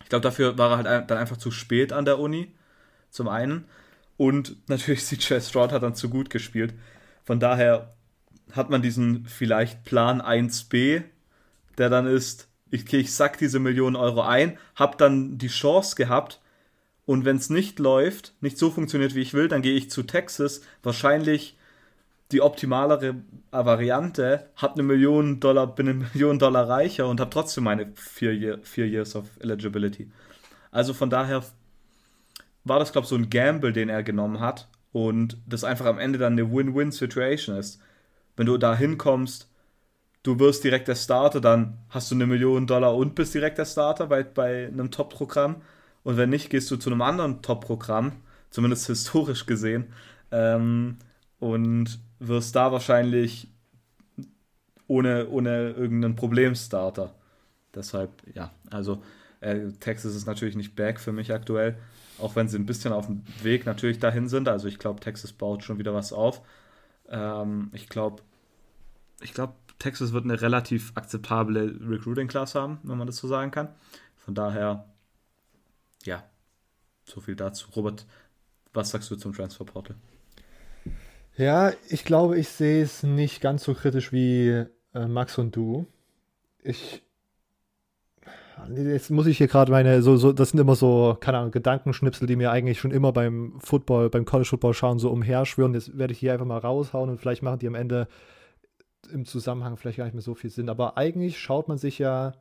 Ich glaube, dafür war er halt dann einfach zu spät an der Uni, zum einen. Und natürlich <laughs> CJ Stroud hat dann zu gut gespielt. Von daher hat man diesen vielleicht Plan 1b, der dann ist, ich, ich sack diese Millionen Euro ein, hab dann die Chance gehabt, und wenn es nicht läuft, nicht so funktioniert, wie ich will, dann gehe ich zu Texas. Wahrscheinlich die optimalere Variante, habe eine Million Dollar, bin eine <laughs> Million Dollar reicher und habe trotzdem meine vier, Year, vier Years of Eligibility. Also von daher war das, glaube ich, so ein Gamble, den er genommen hat und das einfach am Ende dann eine Win-Win-Situation ist. Wenn du da hinkommst, du wirst direkt der Starter, dann hast du eine Million Dollar und bist direkt der Starter bei, bei einem Top-Programm. Und wenn nicht, gehst du zu einem anderen Top-Programm, zumindest historisch gesehen, ähm, und wirst da wahrscheinlich ohne, ohne irgendeinen Problemstarter. Deshalb, ja, also äh, Texas ist natürlich nicht back für mich aktuell, auch wenn sie ein bisschen auf dem Weg natürlich dahin sind. Also ich glaube, Texas baut schon wieder was auf. Ähm, ich glaube, ich glaube, Texas wird eine relativ akzeptable Recruiting-Class haben, wenn man das so sagen kann. Von daher, ja, so viel dazu. Robert, was sagst du zum Transferportal? Ja, ich glaube, ich sehe es nicht ganz so kritisch wie äh, Max und du. Ich. Jetzt muss ich hier gerade meine, so, so, das sind immer so, keine Ahnung, Gedankenschnipsel, die mir eigentlich schon immer beim Football, beim College Football schauen, so umherschwören. Jetzt werde ich hier einfach mal raushauen und vielleicht machen die am Ende im Zusammenhang vielleicht gar nicht mehr so viel Sinn. Aber eigentlich schaut man sich ja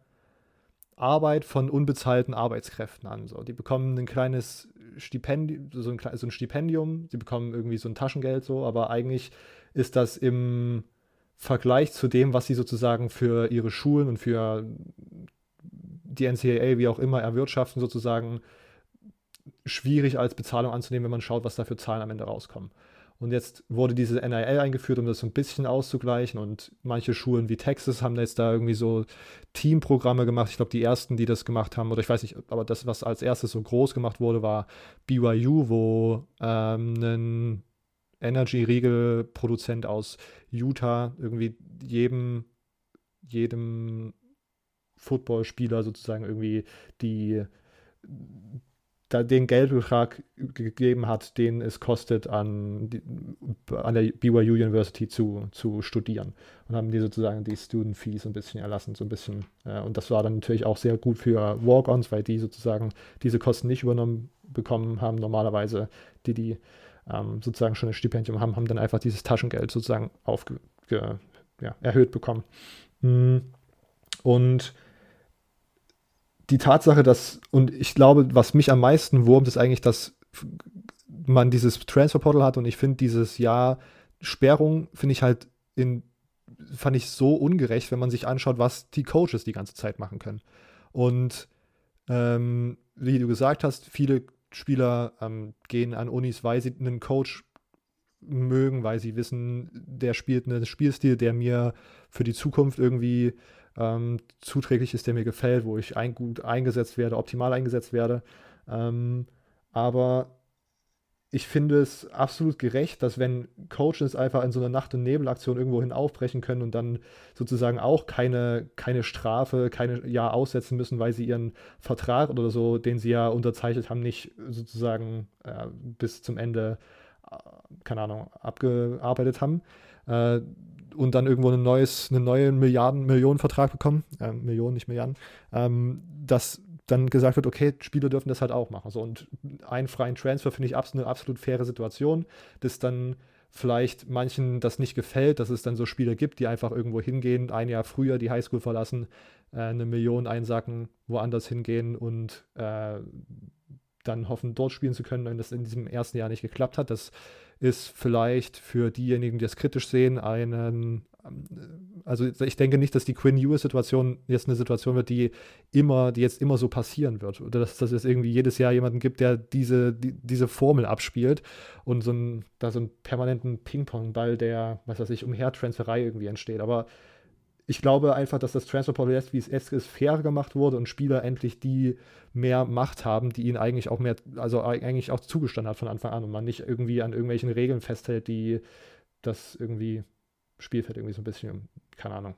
Arbeit von unbezahlten Arbeitskräften an. So. Die bekommen ein kleines Stipendium, so ein, so ein Stipendium, sie bekommen irgendwie so ein Taschengeld so, aber eigentlich ist das im Vergleich zu dem, was sie sozusagen für ihre Schulen und für die NCAA, wie auch immer, erwirtschaften, sozusagen schwierig als Bezahlung anzunehmen, wenn man schaut, was da für Zahlen am Ende rauskommen. Und jetzt wurde diese NIL eingeführt, um das so ein bisschen auszugleichen. Und manche Schulen wie Texas haben jetzt da irgendwie so Teamprogramme gemacht. Ich glaube, die ersten, die das gemacht haben, oder ich weiß nicht, aber das, was als erstes so groß gemacht wurde, war BYU, wo ähm, ein Energy-Riegel-Produzent aus Utah irgendwie jedem, jedem Footballspieler sozusagen irgendwie die da den Geldbetrag gegeben hat, den es kostet, an, an der BYU University zu, zu studieren. Und haben die sozusagen die Student Fees ein bisschen erlassen, so ein bisschen. Äh, und das war dann natürlich auch sehr gut für Walk-Ons, weil die sozusagen diese Kosten nicht übernommen bekommen haben. Normalerweise, die, die ähm, sozusagen schon ein Stipendium haben, haben dann einfach dieses Taschengeld sozusagen aufge, ja, erhöht bekommen. Mm. Und die Tatsache, dass, und ich glaube, was mich am meisten wurmt, ist eigentlich, dass man dieses Transferportal hat und ich finde dieses Jahr Sperrung, finde ich halt in, fand ich so ungerecht, wenn man sich anschaut, was die Coaches die ganze Zeit machen können. Und ähm, wie du gesagt hast, viele Spieler ähm, gehen an Unis, weil sie einen Coach mögen, weil sie wissen, der spielt einen Spielstil, der mir für die Zukunft irgendwie ähm, zuträglich ist, der mir gefällt, wo ich ein, gut eingesetzt werde, optimal eingesetzt werde. Ähm, aber ich finde es absolut gerecht, dass wenn Coaches einfach in so einer Nacht- und Nebelaktion irgendwohin aufbrechen können und dann sozusagen auch keine, keine Strafe, keine Jahr aussetzen müssen, weil sie ihren Vertrag oder so, den sie ja unterzeichnet haben, nicht sozusagen äh, bis zum Ende, äh, keine Ahnung, abgearbeitet haben. Äh, und dann irgendwo ein neues, einen neuen Milliarden, Millionenvertrag bekommen, äh, Millionen, nicht Milliarden, ähm, dass dann gesagt wird, okay, Spieler dürfen das halt auch machen. So, und einen freien Transfer finde ich absolut, eine absolut faire Situation, dass dann vielleicht manchen das nicht gefällt, dass es dann so Spieler gibt, die einfach irgendwo hingehen, ein Jahr früher die Highschool verlassen, äh, eine Million einsacken, woanders hingehen und äh, dann hoffen, dort spielen zu können, wenn das in diesem ersten Jahr nicht geklappt hat. Das ist vielleicht für diejenigen, die es kritisch sehen, einen, also ich denke nicht, dass die Quinn Ewers-Situation jetzt eine Situation wird, die immer, die jetzt immer so passieren wird. Oder dass, dass es irgendwie jedes Jahr jemanden gibt, der diese, die, diese Formel abspielt und so ein, da so einen permanenten Ping-Pong-Ball, der, was weiß ich, Umhertransferei irgendwie entsteht. Aber ich glaube einfach, dass das Transferportal jetzt, wie es jetzt ist, fair gemacht wurde und Spieler endlich die mehr Macht haben, die ihnen eigentlich auch mehr, also eigentlich auch zugestanden hat von Anfang an und man nicht irgendwie an irgendwelchen Regeln festhält, die das irgendwie Spielfeld irgendwie so ein bisschen, keine Ahnung,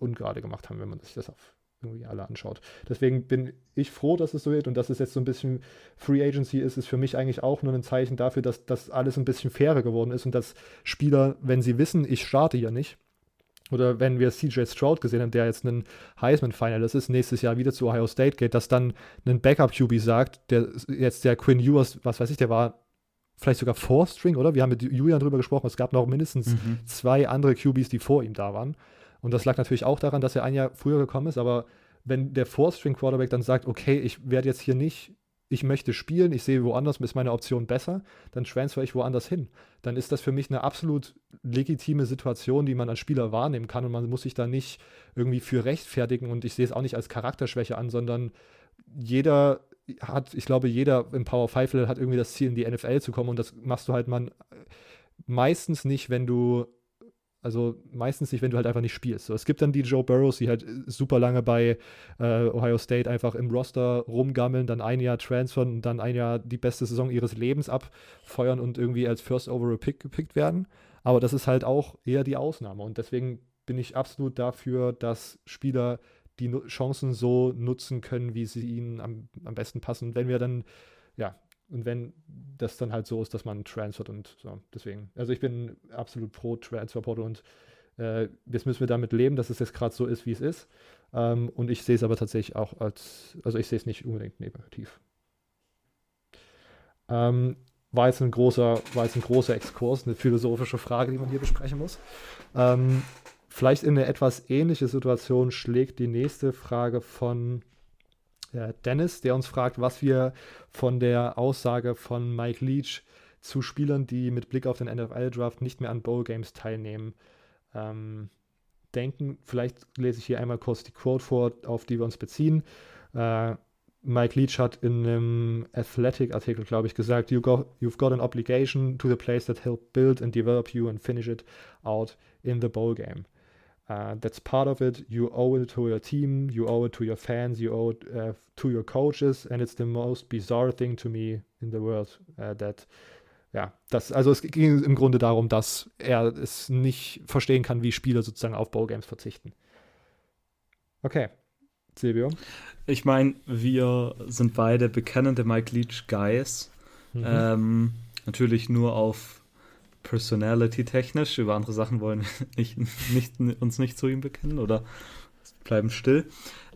ungerade gemacht haben, wenn man sich das auf irgendwie alle anschaut. Deswegen bin ich froh, dass es so wird und dass es jetzt so ein bisschen Free Agency ist, ist für mich eigentlich auch nur ein Zeichen dafür, dass das alles ein bisschen fairer geworden ist und dass Spieler, wenn sie wissen, ich starte ja nicht, oder wenn wir CJ Stroud gesehen haben, der jetzt ein Heisman-Finalist ist, nächstes Jahr wieder zu Ohio State geht, dass dann ein Backup-QB sagt, der jetzt der Quinn Ewers, was weiß ich, der war vielleicht sogar Four String, oder? Wir haben mit Julian drüber gesprochen, es gab noch mindestens mhm. zwei andere QBs, die vor ihm da waren. Und das lag natürlich auch daran, dass er ein Jahr früher gekommen ist, aber wenn der Four-String-Quarterback dann sagt, okay, ich werde jetzt hier nicht ich möchte spielen, ich sehe woanders ist meine Option besser, dann transfer ich woanders hin. Dann ist das für mich eine absolut legitime Situation, die man als Spieler wahrnehmen kann und man muss sich da nicht irgendwie für rechtfertigen und ich sehe es auch nicht als Charakterschwäche an, sondern jeder hat, ich glaube, jeder im Power 5 hat irgendwie das Ziel, in die NFL zu kommen und das machst du halt man meistens nicht, wenn du also meistens nicht, wenn du halt einfach nicht spielst. So, es gibt dann die Joe Burrows, die halt super lange bei äh, Ohio State einfach im Roster rumgammeln, dann ein Jahr transfern und dann ein Jahr die beste Saison ihres Lebens abfeuern und irgendwie als First Overall Pick gepickt werden. Aber das ist halt auch eher die Ausnahme. Und deswegen bin ich absolut dafür, dass Spieler die Chancen so nutzen können, wie sie ihnen am, am besten passen. Und wenn wir dann, ja, und wenn das dann halt so ist, dass man transfert und so. Deswegen, also ich bin absolut pro Transferportal und äh, jetzt müssen wir damit leben, dass es jetzt gerade so ist, wie es ist. Ähm, und ich sehe es aber tatsächlich auch als, also ich sehe es nicht unbedingt negativ. Ähm, war jetzt ein großer, war jetzt ein großer Exkurs, eine philosophische Frage, die man hier besprechen muss. Ähm, vielleicht in eine etwas ähnliche Situation schlägt die nächste Frage von äh, Dennis, der uns fragt, was wir von der Aussage von Mike Leach zu Spielern, die mit Blick auf den NFL-Draft nicht mehr an Bowl Games teilnehmen, ähm, denken. Vielleicht lese ich hier einmal kurz die Quote vor, auf die wir uns beziehen. Äh, Mike Leach hat in einem Athletic-Artikel, glaube ich, gesagt, you got, you've got an obligation to the place that helped build and develop you and finish it out in the bowl game. Uh, that's part of it. You owe it to your team, you owe it to your fans, you owe it uh, to your coaches, and it's the most bizarre thing to me in the world uh, that ja, das, also es ging im Grunde darum, dass er es nicht verstehen kann, wie Spieler sozusagen auf Bowgames verzichten. Okay, Silvio. Ich meine, wir sind beide bekennende Mike Leach Guys. Mhm. Ähm, natürlich nur auf Personality technisch. Über andere Sachen wollen wir <laughs> nicht, nicht, uns nicht zu ihm bekennen oder bleiben still.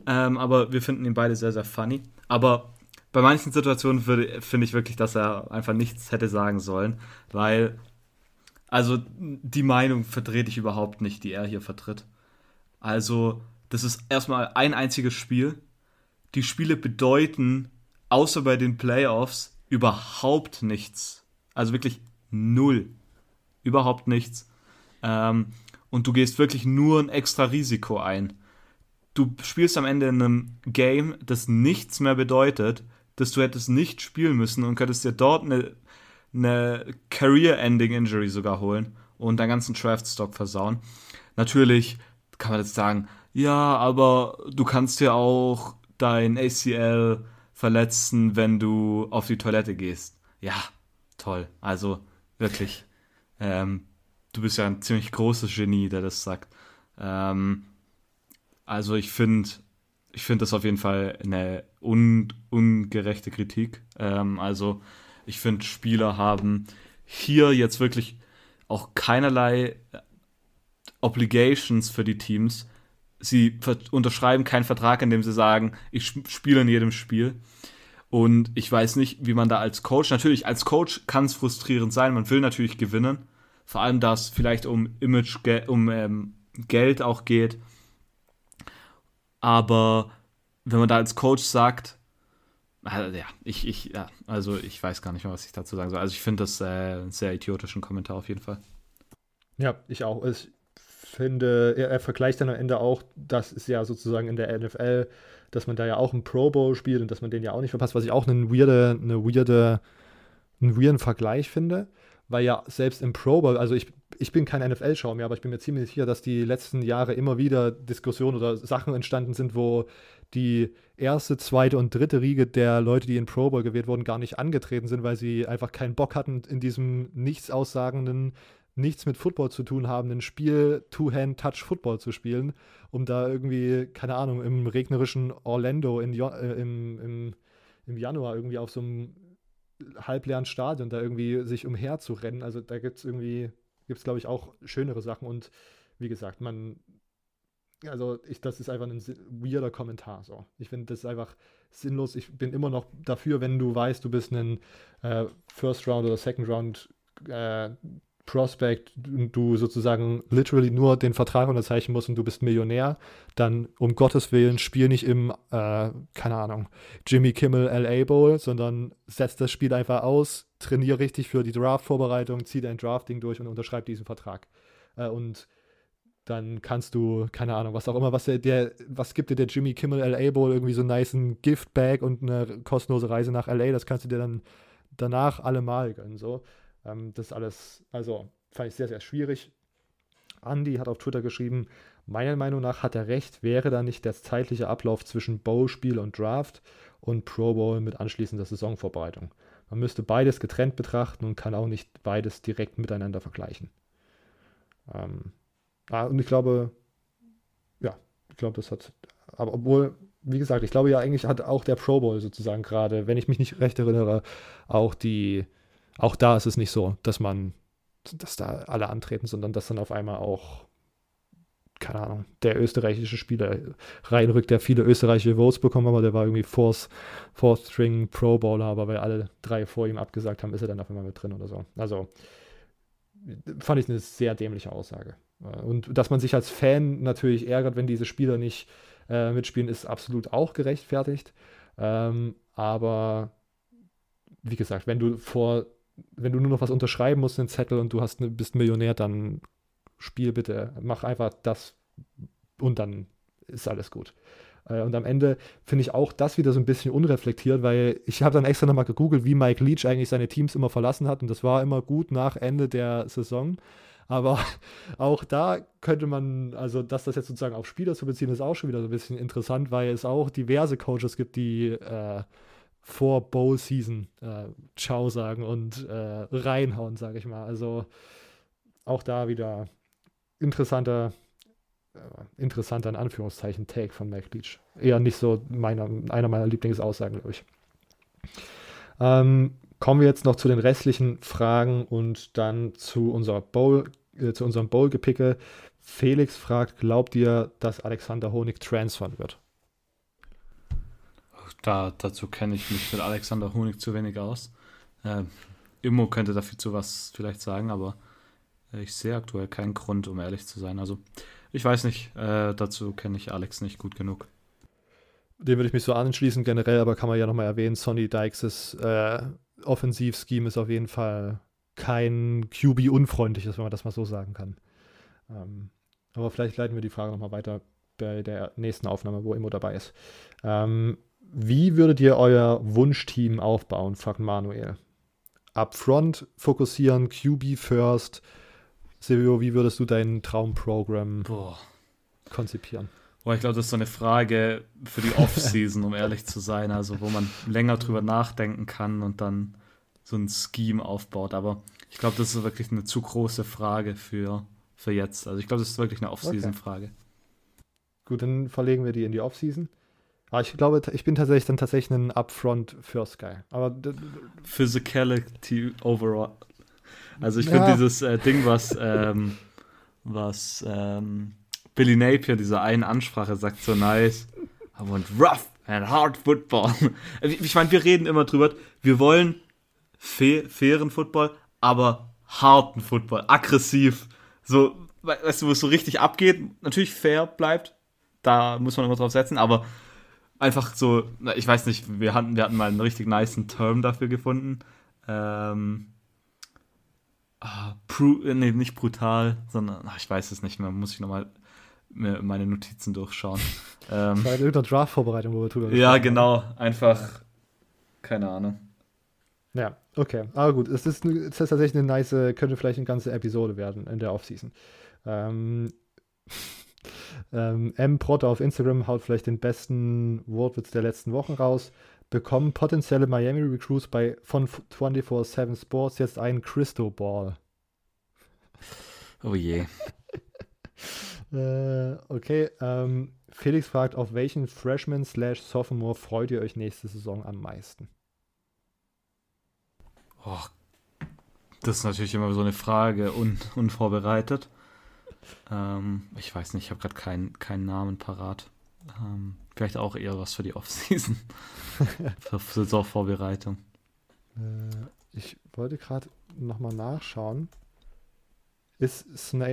Ähm, aber wir finden ihn beide sehr, sehr funny. Aber bei manchen Situationen finde ich wirklich, dass er einfach nichts hätte sagen sollen, weil, also die Meinung verdreht ich überhaupt nicht, die er hier vertritt. Also, das ist erstmal ein einziges Spiel. Die Spiele bedeuten, außer bei den Playoffs, überhaupt nichts. Also wirklich null. Überhaupt nichts. Ähm, und du gehst wirklich nur ein extra Risiko ein. Du spielst am Ende in einem Game, das nichts mehr bedeutet dass du hättest nicht spielen müssen und könntest dir dort eine, eine Career-Ending-Injury sogar holen und deinen ganzen Draft-Stock versauen. Natürlich kann man jetzt sagen, ja, aber du kannst dir auch dein ACL verletzen, wenn du auf die Toilette gehst. Ja, toll. Also wirklich, ähm, du bist ja ein ziemlich großes Genie, der das sagt. Ähm, also ich finde, ich finde das auf jeden Fall eine un ungerechte Kritik. Ähm, also ich finde, Spieler haben hier jetzt wirklich auch keinerlei Obligations für die Teams. Sie unterschreiben keinen Vertrag, in dem sie sagen, ich spiele in jedem Spiel. Und ich weiß nicht, wie man da als Coach, natürlich als Coach kann es frustrierend sein, man will natürlich gewinnen. Vor allem, da es vielleicht um Image, um ähm, Geld auch geht aber wenn man da als Coach sagt, also, ja, ich, ich, ja, also ich weiß gar nicht mehr, was ich dazu sagen soll. Also ich finde das äh, einen sehr idiotischen Kommentar auf jeden Fall. Ja, ich auch. Ich finde, er, er, vergleicht dann am Ende auch, das ist ja sozusagen in der NFL, dass man da ja auch einen Pro Bowl spielt und dass man den ja auch nicht verpasst, was ich auch eine weirde, eine weirde, einen weirden Vergleich finde weil ja selbst im Pro Bowl, also ich, ich bin kein NFL-Schauer mehr, aber ich bin mir ziemlich sicher, dass die letzten Jahre immer wieder Diskussionen oder Sachen entstanden sind, wo die erste, zweite und dritte Riege der Leute, die in Pro Bowl gewählt wurden, gar nicht angetreten sind, weil sie einfach keinen Bock hatten, in diesem nichts aussagenden, nichts mit Football zu tun habenden Spiel Two-Hand-Touch-Football zu spielen, um da irgendwie, keine Ahnung, im regnerischen Orlando in, äh, im, im, im Januar irgendwie auf so einem halbleeren Stadion da irgendwie sich umherzurennen. Also da gibt es irgendwie, gibt es glaube ich auch schönere Sachen und wie gesagt, man, also ich, das ist einfach ein weirder Kommentar. So. Ich finde das einfach sinnlos. Ich bin immer noch dafür, wenn du weißt, du bist ein äh, First Round oder Second Round äh, Prospect du sozusagen literally nur den Vertrag unterzeichnen musst und du bist Millionär, dann um Gottes Willen spiel nicht im, äh, keine Ahnung, Jimmy Kimmel LA Bowl, sondern setz das Spiel einfach aus, trainier richtig für die Draft-Vorbereitung, zieh dein Drafting durch und unterschreib diesen Vertrag. Äh, und dann kannst du, keine Ahnung, was auch immer, was der, der, was gibt dir der Jimmy Kimmel LA Bowl, irgendwie so einen nice Gift-Bag und eine kostenlose Reise nach LA, das kannst du dir dann danach allemal gönnen, so. Ähm, das alles, also fand ich sehr, sehr schwierig. Andy hat auf Twitter geschrieben, meiner Meinung nach hat er recht, wäre da nicht der zeitliche Ablauf zwischen Bowl-Spiel und Draft und Pro Bowl mit anschließender Saisonvorbereitung. Man müsste beides getrennt betrachten und kann auch nicht beides direkt miteinander vergleichen. Ähm, ah, und ich glaube, ja, ich glaube, das hat, aber obwohl, wie gesagt, ich glaube ja eigentlich hat auch der Pro Bowl sozusagen gerade, wenn ich mich nicht recht erinnere, auch die, auch da ist es nicht so, dass man, dass da alle antreten, sondern dass dann auf einmal auch keine Ahnung, der österreichische Spieler reinrückt, der viele österreichische Votes bekommen, aber der war irgendwie Fourth, Fourth String Pro Bowler, aber weil alle drei vor ihm abgesagt haben, ist er dann auf einmal mit drin oder so. Also fand ich eine sehr dämliche Aussage. Und dass man sich als Fan natürlich ärgert, wenn diese Spieler nicht äh, mitspielen, ist absolut auch gerechtfertigt. Ähm, aber wie gesagt, wenn du vor, wenn du nur noch was unterschreiben musst, einen Zettel und du hast, bist Millionär, dann spiel bitte, mach einfach das und dann ist alles gut. Äh, und am Ende finde ich auch das wieder so ein bisschen unreflektiert, weil ich habe dann extra nochmal gegoogelt, wie Mike Leach eigentlich seine Teams immer verlassen hat und das war immer gut nach Ende der Saison. Aber <laughs> auch da könnte man, also dass das jetzt sozusagen auf Spieler zu beziehen, ist auch schon wieder so ein bisschen interessant, weil es auch diverse Coaches gibt, die äh, vor Bowl Season äh, Ciao sagen und äh, reinhauen, sage ich mal. Also auch da wieder interessanter, äh, interessanter in Anführungszeichen Take von Mac Leach. Eher nicht so meiner, einer meiner Lieblingsaussagen, glaube ich. Ähm, kommen wir jetzt noch zu den restlichen Fragen und dann zu unserer Bowl, äh, zu unserem Bowl-Gepicke. Felix fragt, glaubt ihr, dass Alexander Honig transfern wird? Da, dazu kenne ich mich mit Alexander Honig zu wenig aus. Äh, Immo könnte dafür zu was vielleicht sagen, aber ich sehe aktuell keinen Grund, um ehrlich zu sein. Also, ich weiß nicht, äh, dazu kenne ich Alex nicht gut genug. Dem würde ich mich so anschließen, generell, aber kann man ja nochmal erwähnen, Sonny Dykes' äh, Offensivscheme ist auf jeden Fall kein QB-unfreundliches, wenn man das mal so sagen kann. Ähm, aber vielleicht leiten wir die Frage nochmal weiter bei der nächsten Aufnahme, wo Immo dabei ist. Ähm, wie würdet ihr euer Wunschteam aufbauen, fragt Manuel. Upfront fokussieren, QB first, Silvio, wie würdest du dein Traumprogramm Boah. konzipieren? Boah, ich glaube, das ist so eine Frage für die Off-Season, um ehrlich zu sein. Also, wo man länger drüber nachdenken kann und dann so ein Scheme aufbaut. Aber ich glaube, das ist wirklich eine zu große Frage für, für jetzt. Also, ich glaube, das ist wirklich eine Off-Season-Frage. Okay. Gut, dann verlegen wir die in die Off-Season. Aber ich glaube, ich bin tatsächlich dann tatsächlich ein Upfront First Guy. Aber Physicality overall. Also ich ja. finde dieses äh, Ding, was, ähm, was ähm, Billy Napier, dieser einen Ansprache sagt, so nice. I want rough and hard football. ich meine, wir reden immer drüber, wir wollen fa fairen Football, aber harten Football, aggressiv. So, weißt du, wo es so richtig abgeht. Natürlich fair bleibt, da muss man immer drauf setzen, aber einfach so, ich weiß nicht, wir hatten, wir hatten mal einen richtig niceen Term dafür gefunden. Ähm, ah, äh, nee, nicht brutal, sondern ach, ich weiß es nicht mehr, muss ich nochmal meine Notizen durchschauen. <laughs> ähm, Bei irgendeiner Draft-Vorbereitung, wo wir drüber Ja, genau, einfach, keine Ahnung. Ja, okay. Aber gut, es ist, es ist tatsächlich eine nice, könnte vielleicht eine ganze Episode werden in der Offseason. Ähm, ähm, M. Protter auf Instagram haut vielleicht den besten Wortwitz der letzten Wochen raus bekommen potenzielle Miami Recruits bei, von 24-7 Sports jetzt einen Christo Ball. Oh je. <laughs> äh, okay, ähm, Felix fragt, auf welchen Freshman slash Sophomore freut ihr euch nächste Saison am meisten? Oh, das ist natürlich immer so eine Frage, un unvorbereitet. Ähm, ich weiß nicht, ich habe gerade keinen kein Namen parat. Ähm, Vielleicht auch eher was für die Offseason. <laughs> für Saisonvorbereitung. Äh, ich wollte gerade nochmal nachschauen. Ist, Sna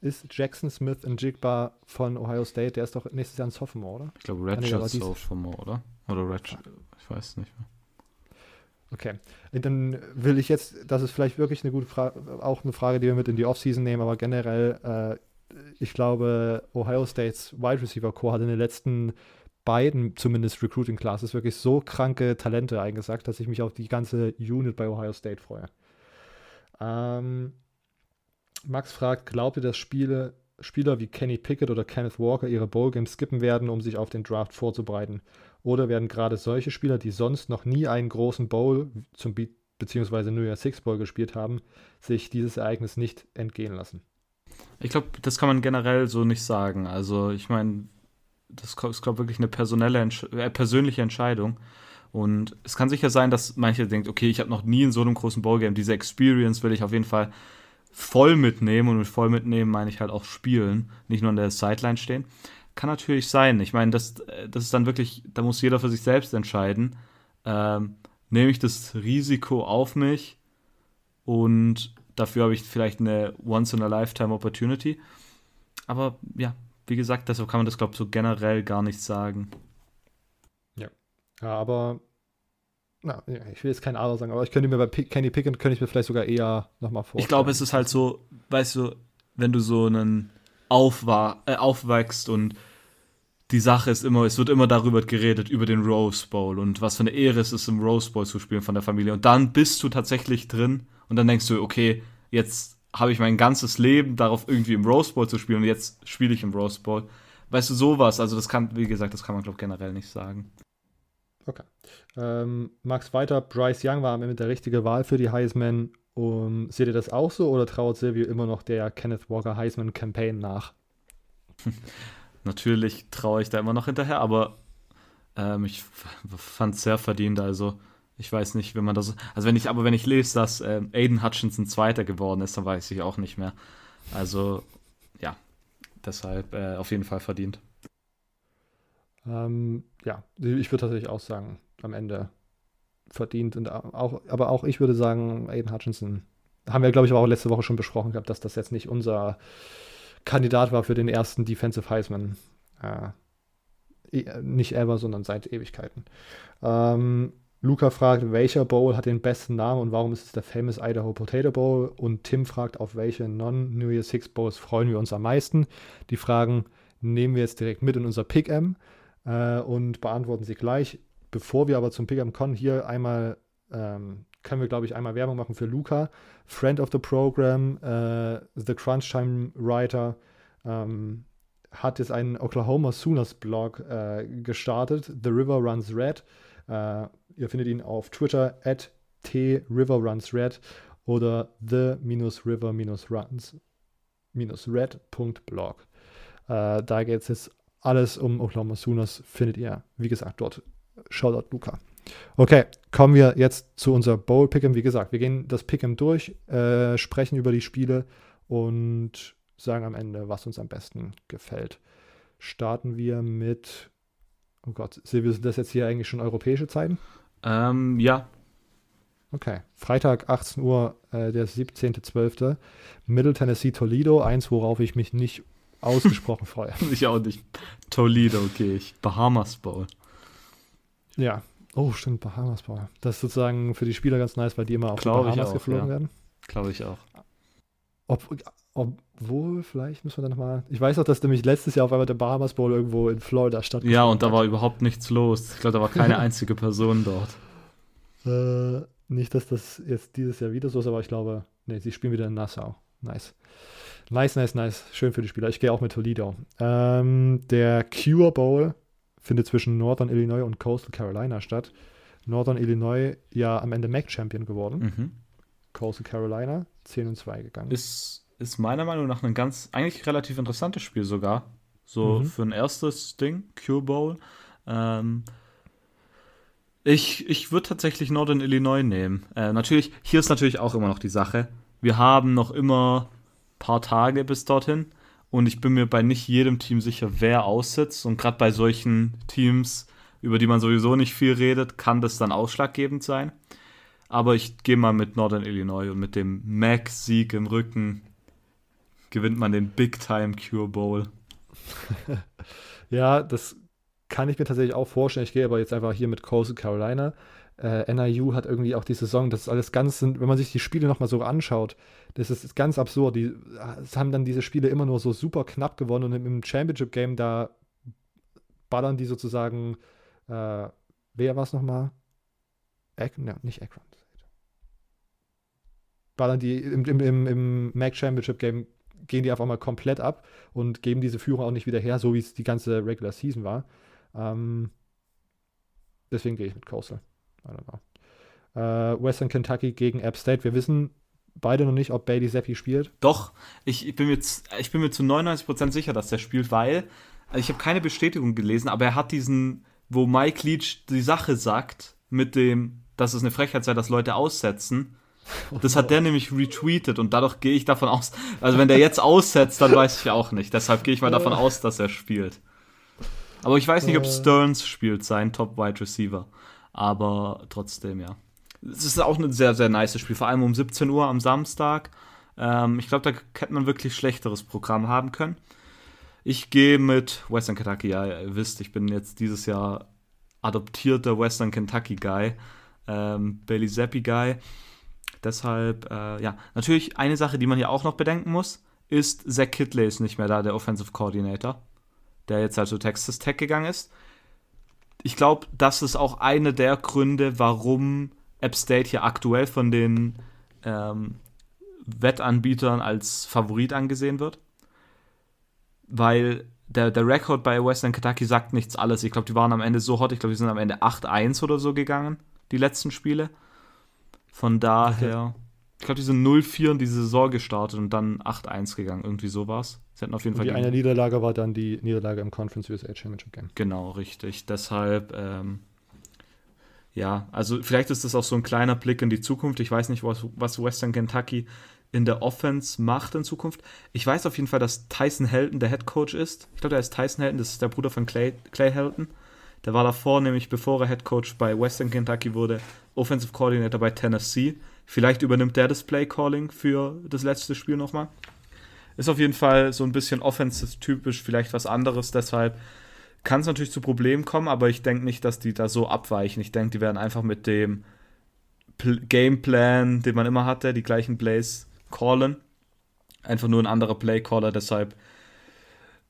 ist Jackson Smith in Jigba von Ohio State, der ist doch nächstes Jahr ein Sophomore, oder? Ich glaube, Redshirt Sophomore, oder? Oder Red, ich weiß nicht mehr. Okay, dann will ich jetzt, das ist vielleicht wirklich eine gute Frage, auch eine Frage, die wir mit in die Offseason nehmen, aber generell, äh, ich glaube, Ohio States Wide Receiver Core hat in den letzten beiden zumindest Recruiting Classes wirklich so kranke Talente eingesagt, dass ich mich auf die ganze Unit bei Ohio State freue. Ähm, Max fragt, glaubt ihr, dass Spiele, Spieler wie Kenny Pickett oder Kenneth Walker ihre Bowl-Games skippen werden, um sich auf den Draft vorzubereiten? Oder werden gerade solche Spieler, die sonst noch nie einen großen Bowl zum Be beziehungsweise New Year Six Bowl gespielt haben, sich dieses Ereignis nicht entgehen lassen? Ich glaube, das kann man generell so nicht sagen. Also, ich meine, das ist, glaube ich, wirklich eine personelle, äh, persönliche Entscheidung. Und es kann sicher sein, dass manche denken, okay, ich habe noch nie in so einem großen Ballgame diese Experience will ich auf jeden Fall voll mitnehmen. Und mit voll mitnehmen meine ich halt auch spielen, nicht nur an der Sideline stehen. Kann natürlich sein. Ich meine, das, äh, das ist dann wirklich, da muss jeder für sich selbst entscheiden. Ähm, nehme ich das Risiko auf mich und dafür habe ich vielleicht eine Once-in-a-Lifetime-Opportunity. Aber ja, wie gesagt, deshalb kann man das, glaube ich, so generell gar nicht sagen. Ja, aber na, ich will jetzt kein Aber sagen, aber ich könnte mir bei Pick, Kenny Pickett könnte ich mir vielleicht sogar eher nochmal vorstellen. Ich glaube, es ist halt so, weißt du, wenn du so einen Aufwa äh, aufwächst und die Sache ist immer, es wird immer darüber geredet, über den Rose Bowl und was für eine Ehre es ist, im Rose Bowl zu spielen von der Familie. Und dann bist du tatsächlich drin und dann denkst du, okay, jetzt habe ich mein ganzes Leben darauf, irgendwie im Rose Bowl zu spielen und jetzt spiele ich im Rose Bowl. Weißt du, sowas, also das kann, wie gesagt, das kann man, glaube ich, generell nicht sagen. Okay. Ähm, Max weiter, Bryce Young war am Ende der richtige Wahl für die Heisman. Um, seht ihr das auch so oder traut Silvio immer noch der Kenneth Walker Heisman Campaign nach? <laughs> Natürlich traue ich da immer noch hinterher, aber ähm, ich fand es sehr verdient. Also ich weiß nicht, wenn man das. Also wenn ich, aber wenn ich lese, dass ähm, Aiden Hutchinson Zweiter geworden ist, dann weiß ich auch nicht mehr. Also ja, deshalb äh, auf jeden Fall verdient. Ähm, ja, ich würde tatsächlich auch sagen, am Ende verdient. Und auch, aber auch ich würde sagen, Aiden Hutchinson. Haben wir, glaube ich, aber auch letzte Woche schon besprochen gehabt, dass das jetzt nicht unser Kandidat war für den ersten Defensive Heisman. Äh, e, nicht ever, sondern seit Ewigkeiten. Ähm, Luca fragt, welcher Bowl hat den besten Namen und warum ist es der Famous Idaho Potato Bowl? Und Tim fragt, auf welche Non-New Year Six Bowls freuen wir uns am meisten? Die Fragen nehmen wir jetzt direkt mit in unser Pick-M äh, und beantworten sie gleich. Bevor wir aber zum Pick-M kommen, hier einmal ähm, können wir, glaube ich, einmal Werbung machen für Luca, Friend of the Program, äh, The Crunch Time Writer, ähm, hat jetzt einen Oklahoma Sooners Blog äh, gestartet, The River Runs Red. Äh, ihr findet ihn auf Twitter at triverrunsred oder the-river-runs-red.blog. Äh, da geht es jetzt alles um Oklahoma Sooners, findet ihr, wie gesagt, dort. Shoutout Luca. Okay, kommen wir jetzt zu unser Bowl Pick'em. Wie gesagt, wir gehen das Pick'em durch, äh, sprechen über die Spiele und sagen am Ende, was uns am besten gefällt. Starten wir mit, oh Gott, Silvio, sind das jetzt hier eigentlich schon europäische Zeiten? Ähm, ja. Okay, Freitag 18 Uhr, äh, der 17.12. Middle Tennessee Toledo, eins, worauf ich mich nicht <laughs> ausgesprochen freue. ich auch nicht. Toledo, okay, ich. Bahamas Bowl. Ja, Oh, stimmt, Bahamas Bowl. Das ist sozusagen für die Spieler ganz nice, weil die immer auf Glaube Bahamas auch, geflogen ja. werden. Glaube ich auch. Ob, obwohl, vielleicht müssen wir dann nochmal. Ich weiß auch, dass nämlich letztes Jahr auf einmal der Bahamas Bowl irgendwo in Florida stattgefunden Ja, und da war überhaupt nichts los. Ich glaube, da war keine <laughs> einzige Person dort. Äh, nicht, dass das jetzt dieses Jahr wieder so ist, aber ich glaube, nee, sie spielen wieder in Nassau. Nice. Nice, nice, nice. Schön für die Spieler. Ich gehe auch mit Toledo. Ähm, der Cure Bowl findet zwischen Northern Illinois und Coastal Carolina statt. Northern Illinois ja am Ende MAC-Champion geworden. Mhm. Coastal Carolina 10 und 2 gegangen. Ist, ist meiner Meinung nach ein ganz, eigentlich relativ interessantes Spiel sogar. So mhm. für ein erstes Ding, Cure Bowl. Ähm, ich ich würde tatsächlich Northern Illinois nehmen. Äh, natürlich, hier ist natürlich auch immer noch die Sache. Wir haben noch immer ein paar Tage bis dorthin. Und ich bin mir bei nicht jedem Team sicher, wer aussitzt. Und gerade bei solchen Teams, über die man sowieso nicht viel redet, kann das dann ausschlaggebend sein. Aber ich gehe mal mit Northern Illinois und mit dem Mac-Sieg im Rücken gewinnt man den Big Time Cure Bowl. <laughs> ja, das kann ich mir tatsächlich auch vorstellen. Ich gehe aber jetzt einfach hier mit Coastal Carolina äh, NIU hat irgendwie auch die Saison, das ist alles ganz, wenn man sich die Spiele nochmal so anschaut, das ist ganz absurd. Die haben dann diese Spiele immer nur so super knapp gewonnen und im Championship-Game, da ballern die sozusagen, äh, wer war es nochmal? Ak ne, nicht Akron. Ballern die im, im, im, im MAC Championship Game, gehen die einfach mal komplett ab und geben diese Führung auch nicht wieder her, so wie es die ganze Regular Season war. Ähm, deswegen gehe ich mit Coastal. I don't know. Äh, Western Kentucky gegen App State. Wir wissen beide noch nicht, ob Bailey Zappi spielt. Doch, ich, ich, bin mir, ich bin mir zu 99% sicher, dass der spielt, weil also ich habe keine Bestätigung gelesen, aber er hat diesen, wo Mike Leach die Sache sagt, mit dem, dass es eine Frechheit sei, dass Leute aussetzen. Das hat der nämlich retweetet und dadurch gehe ich davon aus, also wenn der jetzt aussetzt, dann weiß ich auch nicht. Deshalb gehe ich mal davon aus, dass er spielt. Aber ich weiß nicht, ob äh. Stearns spielt, sein Top Wide Receiver. Aber trotzdem, ja. Es ist auch ein sehr, sehr nice Spiel, vor allem um 17 Uhr am Samstag. Ähm, ich glaube, da hätte man wirklich schlechteres Programm haben können. Ich gehe mit Western Kentucky. Ja, ihr wisst, ich bin jetzt dieses Jahr adoptierter Western Kentucky Guy, ähm, Bailey Zappi Guy. Deshalb, äh, ja, natürlich eine Sache, die man hier auch noch bedenken muss, ist, Zach Kidley ist nicht mehr da, der Offensive Coordinator, der jetzt halt zu Texas Tech gegangen ist. Ich glaube, das ist auch einer der Gründe, warum App State hier aktuell von den ähm, Wettanbietern als Favorit angesehen wird weil der, der Rekord bei Western Kentucky sagt nichts alles. Ich glaube, die waren am Ende so hot. Ich glaube, die sind am Ende 8-1 oder so gegangen, die letzten Spiele. Von daher, okay. Ich glaube, die sind 0-4 in die Saison gestartet und dann 8-1 gegangen. Irgendwie sowas. Sie hatten auf jeden und Fall. Die eine Niederlage war dann die Niederlage im Conference USA Championship Game. Genau, richtig. Deshalb, ähm, ja, also vielleicht ist das auch so ein kleiner Blick in die Zukunft. Ich weiß nicht, was, was Western Kentucky in der Offense macht in Zukunft. Ich weiß auf jeden Fall, dass Tyson Helton der Head Coach ist. Ich glaube, der ist Tyson Helton, das ist der Bruder von Clay, Clay Helton. Der war davor, nämlich bevor er Head Coach bei Western Kentucky wurde, Offensive Coordinator bei Tennessee. Vielleicht übernimmt der das Play Calling für das letzte Spiel nochmal. Ist auf jeden Fall so ein bisschen offensive-typisch, vielleicht was anderes. Deshalb kann es natürlich zu Problemen kommen, aber ich denke nicht, dass die da so abweichen. Ich denke, die werden einfach mit dem Gameplan, den man immer hatte, die gleichen Plays callen. Einfach nur ein anderer Playcaller, deshalb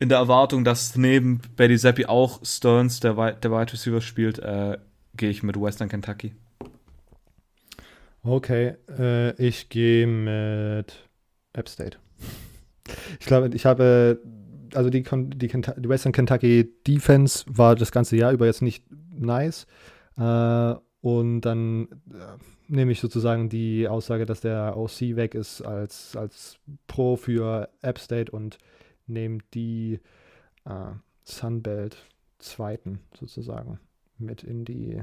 in der Erwartung, dass neben Betty Zappi auch Stearns, der, der Wide Receiver, spielt, äh, gehe ich mit Western Kentucky. Okay, äh, ich gehe mit App State. Ich glaube, ich habe, also die, die, die, Western Kentucky Defense war das ganze Jahr über jetzt nicht nice. Äh, und dann äh, nehme ich sozusagen die Aussage, dass der OC weg ist als, als Pro für App State und nehme die äh, Sunbelt zweiten sozusagen mit in die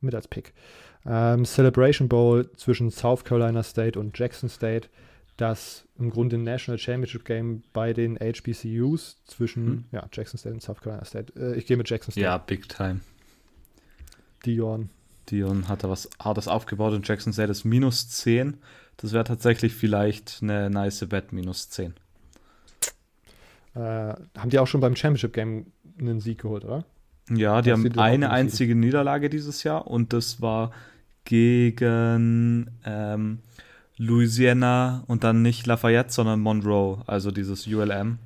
mit als Pick. Ähm, Celebration Bowl zwischen South Carolina State und Jackson State, das im Grunde ein National Championship Game bei den HBCUs zwischen hm. ja, Jackson State und South Carolina State. Äh, ich gehe mit Jackson State. Ja, big time. Dion. Dion hat da was Hartes aufgebaut und Jackson State ist minus 10. Das wäre tatsächlich vielleicht eine nice Bet, minus 10. Äh, haben die auch schon beim Championship Game einen Sieg geholt, oder? Ja, die das haben eine einzige Niederlage dieses Jahr und das war gegen ähm, Louisiana und dann nicht Lafayette, sondern Monroe, also dieses ULM.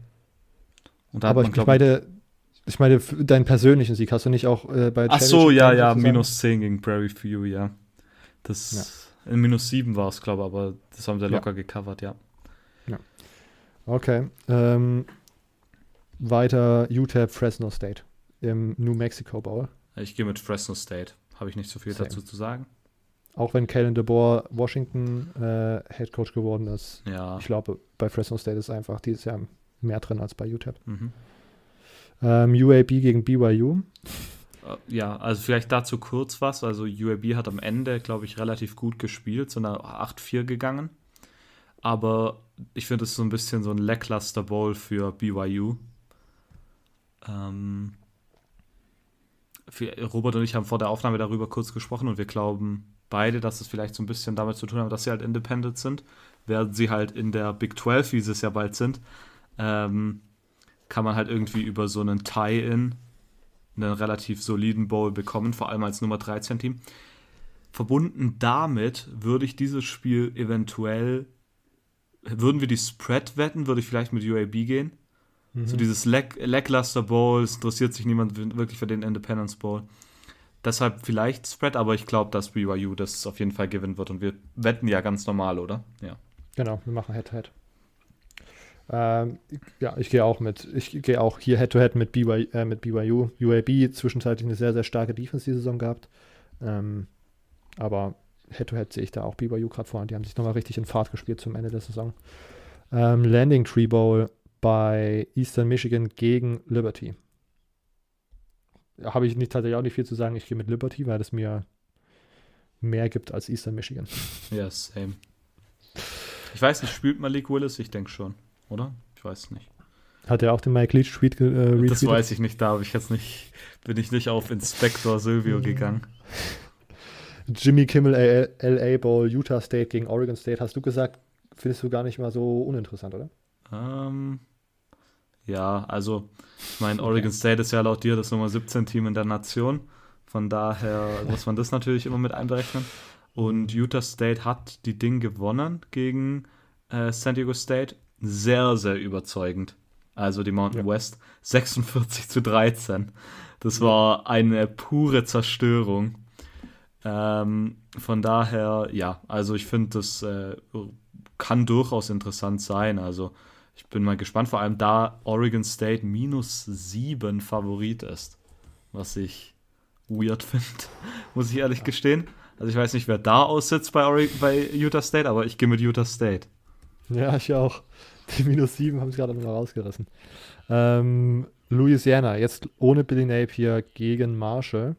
Aber man, ich meine, ich meine, deinen persönlichen Sieg hast du nicht auch äh, bei Ach so, ja, ja, minus 10 gegen Prairie View, ja. Das ja. in minus 7 war es, glaube ich, aber das haben sie locker ja. gecovert, ja. Ja. Okay. Ähm, weiter UTEP Fresno State im New Mexico Bowl. Ich gehe mit Fresno State. Habe ich nicht so viel Same. dazu zu sagen. Auch wenn Kalen DeBoer Washington äh, Head Coach geworden ist. Ja. Ich glaube, bei Fresno State ist einfach dieses Jahr mehr drin als bei UTEP. Mhm. Ähm, UAB gegen BYU. Äh, ja, also vielleicht dazu kurz was. Also UAB hat am Ende, glaube ich, relativ gut gespielt, so eine 8-4 gegangen. Aber ich finde es so ein bisschen so ein lackluster Bowl für BYU. Ähm, Robert und ich haben vor der Aufnahme darüber kurz gesprochen und wir glauben beide, dass es vielleicht so ein bisschen damit zu tun hat, dass sie halt independent sind, während sie halt in der Big 12, wie sie es ja bald sind, ähm, kann man halt irgendwie über so einen Tie-In einen relativ soliden Bowl bekommen, vor allem als Nummer 13 Team. Verbunden damit würde ich dieses Spiel eventuell, würden wir die Spread wetten, würde ich vielleicht mit UAB gehen. Mhm. So dieses Lack, Lackluster Bowl, es interessiert sich niemand wirklich für den Independence Bowl. Deshalb vielleicht Spread, aber ich glaube, dass BYU das auf jeden Fall gewinnen wird und wir wetten ja ganz normal, oder? Ja. Genau, wir machen Head-to-Head. head to head ähm, ja, ich gehe auch mit. Ich gehe auch hier Head-to-Head -head mit, BY, äh, mit BYU. UAB zwischenzeitlich eine sehr, sehr starke Defense die Saison gehabt. Ähm, aber Head-to-Head sehe ich da auch BYU gerade vorne. Die haben sich nochmal richtig in Fahrt gespielt zum Ende der Saison. Ähm, Landing Tree Bowl bei Eastern Michigan gegen Liberty. Da habe ich nicht, tatsächlich auch nicht viel zu sagen. Ich gehe mit Liberty, weil das mir mehr gibt als Eastern Michigan. <laughs> Ja, same. Ich weiß nicht, spielt Malik Willis? Ich denke schon, oder? Ich weiß nicht. Hat er auch den Mike Leach Tweet äh, retweetet? Das weiß ich nicht, da habe ich jetzt nicht, bin ich nicht auf Inspector Silvio gegangen. Jimmy Kimmel LA Bowl, Utah State gegen Oregon State, hast du gesagt, findest du gar nicht mal so uninteressant, oder? Ähm, ja, also, ich meine, Oregon State ist ja laut dir das Nummer 17 Team in der Nation. Von daher <laughs> muss man das natürlich immer mit einberechnen. Und Utah State hat die Ding gewonnen gegen äh, San Diego State. Sehr, sehr überzeugend. Also die Mountain ja. West 46 zu 13. Das war eine pure Zerstörung. Ähm, von daher, ja, also ich finde, das äh, kann durchaus interessant sein. Also ich bin mal gespannt, vor allem da Oregon State minus 7 Favorit ist. Was ich weird <laughs> finde, muss ich ehrlich gestehen. Also ich weiß nicht, wer da aussitzt bei, Oregon, bei Utah State, aber ich gehe mit Utah State. Ja, ich auch. <laughs> Die minus 7 haben es gerade nochmal rausgerissen. Ähm, Louisiana, jetzt ohne Billy Napier gegen Marshall.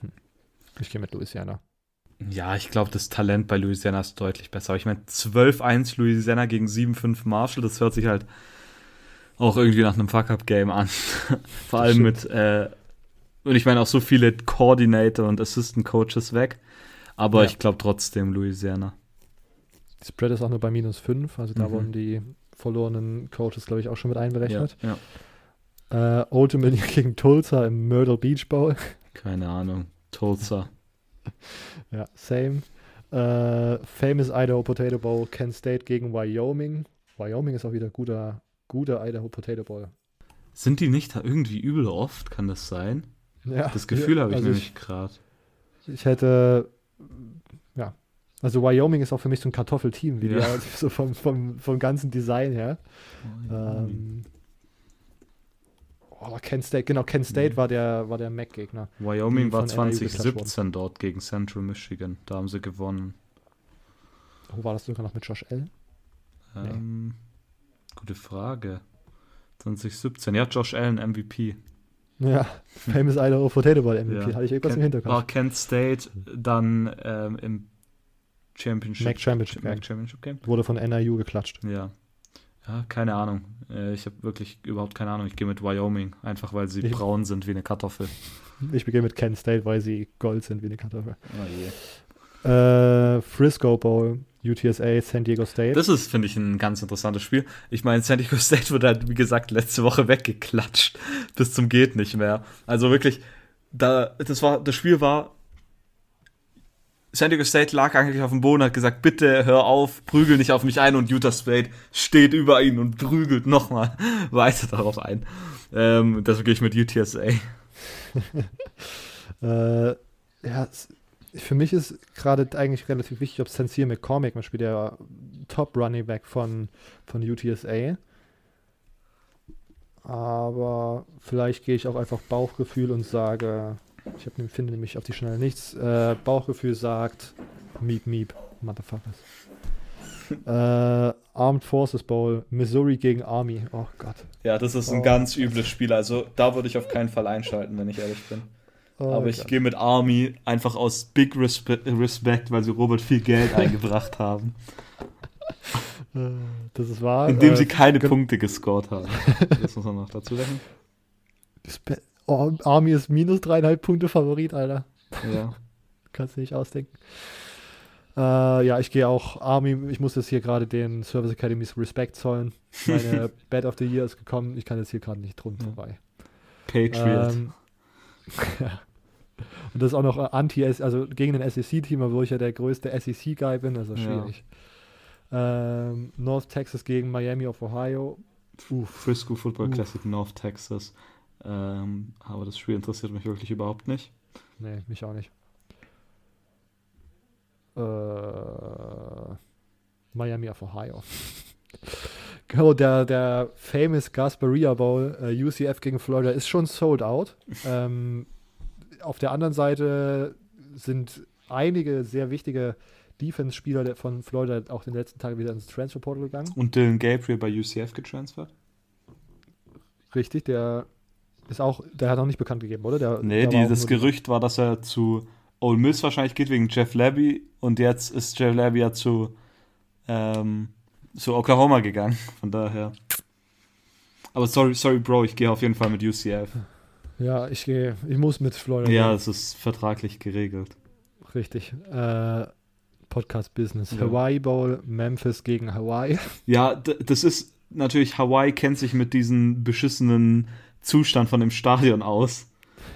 Hm. Ich gehe mit Louisiana. Ja, ich glaube, das Talent bei Louisiana ist deutlich besser. Aber ich meine, 12-1 Louisiana gegen 7-5 Marshall, das hört sich halt auch irgendwie nach einem Fuck-Up-Game an. <laughs> Vor allem mit, äh, und ich meine auch so viele Coordinator und Assistant Coaches weg. Aber ja. ich glaube trotzdem Louisiana. Die Spread ist auch nur bei minus 5, also da mhm. wurden die verlorenen Coaches, glaube ich, auch schon mit einberechnet. Ja, ja. Äh, Old Dominion <laughs> gegen Tulsa im Myrtle Beach Bowl. Keine Ahnung. Tulsa. Ja, same. Äh, famous Idaho Potato Bowl, Kent State gegen Wyoming. Wyoming ist auch wieder guter, guter Idaho Potato Bowl. Sind die nicht irgendwie übel oft? Kann das sein? Ja. Das Gefühl ja, habe ich also nämlich gerade. Ich hätte, ja. Also Wyoming ist auch für mich so ein Kartoffelteam, wie ja. also <laughs> so vom, vom, vom ganzen Design her. Ähm, Oh, Kent State, genau, Kent State mhm. war der, war der Mac-Gegner. Wyoming war 2017 dort gegen Central Michigan. Da haben sie gewonnen. Wo war das sogar noch mit Josh L? Ähm, nee. Gute Frage. 2017. Ja, Josh Allen MVP. Ja, <laughs> Famous Idaho Potato Bowl MVP. Ja. Hatte ich irgendwas Kent, im Hinterkopf. War Kent State dann ähm, im Championship, Mac Championship, Mac Championship Game. Wurde von NIU geklatscht. Ja. Ja, keine Ahnung. Äh, ich habe wirklich überhaupt keine Ahnung. Ich gehe mit Wyoming, einfach weil sie ich, braun sind wie eine Kartoffel. Ich gehe mit Kent State, weil sie gold sind wie eine Kartoffel. Oh je. Äh, Frisco Bowl, UTSA, San Diego State. Das ist, finde ich, ein ganz interessantes Spiel. Ich meine, San Diego State wurde halt, wie gesagt, letzte Woche weggeklatscht. Bis zum geht nicht mehr. Also wirklich, da, das war, das Spiel war San Diego State lag eigentlich auf dem Boden, hat gesagt, bitte hör auf, prügel nicht auf mich ein und Utah State steht über ihn und prügelt nochmal <laughs> weiter darauf ein. Ähm, deswegen gehe ich mit UTSA. <laughs> äh, ja, für mich ist gerade eigentlich relativ wichtig, ob Sincere McCormick, man spielt ja Top Running Back von, von UTSA. Aber vielleicht gehe ich auch einfach Bauchgefühl und sage, ich hab, finde nämlich auf die Schnelle nichts. Äh, Bauchgefühl sagt Meep Meep, Motherfuckers. <laughs> äh, Armed Forces Bowl, Missouri gegen Army. Oh Gott. Ja, das ist ein oh. ganz übles Spiel. Also da würde ich auf keinen Fall einschalten, wenn ich ehrlich bin. Oh, Aber ich gehe mit Army einfach aus Big Respe Respect, weil sie Robert viel Geld <laughs> eingebracht haben. Äh, das ist wahr. Indem äh, sie keine Punkte gescored haben. <laughs> Das muss man noch dazu rechnen. Oh, Army ist minus dreieinhalb Punkte Favorit, Alter. Ja. <laughs> Kannst du nicht ausdenken. Äh, ja, ich gehe auch Army. Ich muss jetzt hier gerade den Service Academies Respect zollen. Meine <laughs> Bad of the Year ist gekommen. Ich kann jetzt hier gerade nicht drunter vorbei. Patriot. Ähm, ja. <laughs> Und das ist auch noch anti also gegen den SEC-Team, wo ich ja der größte SEC-Guy bin, also schwierig. Ja. Ähm, North Texas gegen Miami of Ohio. Uh, Frisco Football Uff. Classic North Texas. Ähm, aber das Spiel interessiert mich wirklich überhaupt nicht. Nee, mich auch nicht. Äh, Miami of Ohio. <laughs> Genau, der, der famous Gasparilla Bowl, äh, UCF gegen Florida, ist schon sold out. <laughs> ähm, auf der anderen Seite sind einige sehr wichtige Defense-Spieler von Florida auch in den letzten Tagen wieder ins Transferportal gegangen. Und Dylan Gabriel bei UCF getransfert? Richtig, der ist auch, der hat auch nicht bekannt gegeben, oder? Der, nee, der die, das Gerücht war, dass er zu Ole Miss wahrscheinlich geht wegen Jeff Labby und jetzt ist Jeff Labby ja zu, ähm, zu Oklahoma gegangen. Von daher. Aber sorry, sorry, Bro, ich gehe auf jeden Fall mit UCF. Ja, ich gehe, ich muss mit Florida. Ja, es ist vertraglich geregelt. Richtig. Äh, Podcast Business. Ja. Hawaii Bowl, Memphis gegen Hawaii. Ja, das ist natürlich, Hawaii kennt sich mit diesem beschissenen Zustand von dem Stadion aus.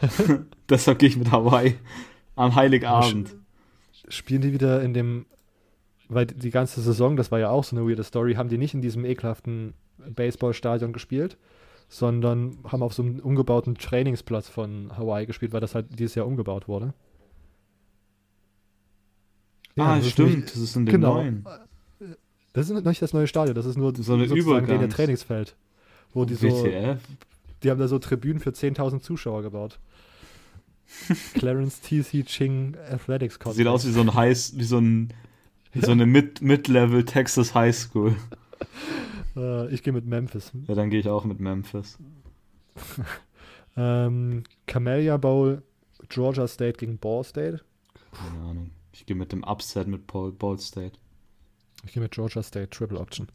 <laughs> Deshalb gehe ich mit Hawaii am Heiligabend. Spielen die wieder in dem, weil die ganze Saison, das war ja auch so eine weirde Story, haben die nicht in diesem ekelhaften Baseballstadion gespielt, sondern haben auf so einem umgebauten Trainingsplatz von Hawaii gespielt, weil das halt dieses Jahr umgebaut wurde. Ja, ah, das stimmt, nicht, das ist in dem genau. neuen. Das ist nicht das neue Stadion, das ist nur so eine sozusagen der Trainingsfeld. Wo die so, die haben da so Tribünen für 10.000 Zuschauer gebaut. <laughs> Clarence T.C. Ching Athletics Contest. Sieht aus wie so ein High, wie so ein wie so eine <laughs> Mid-Level Mid Texas High School. Uh, ich gehe mit Memphis. Ja, dann gehe ich auch mit Memphis. <laughs> ähm, Camellia Bowl, Georgia State gegen Ball State. Keine Ahnung. Ich gehe mit dem Upset mit Ball, Ball State. Ich gehe mit Georgia State, Triple Option.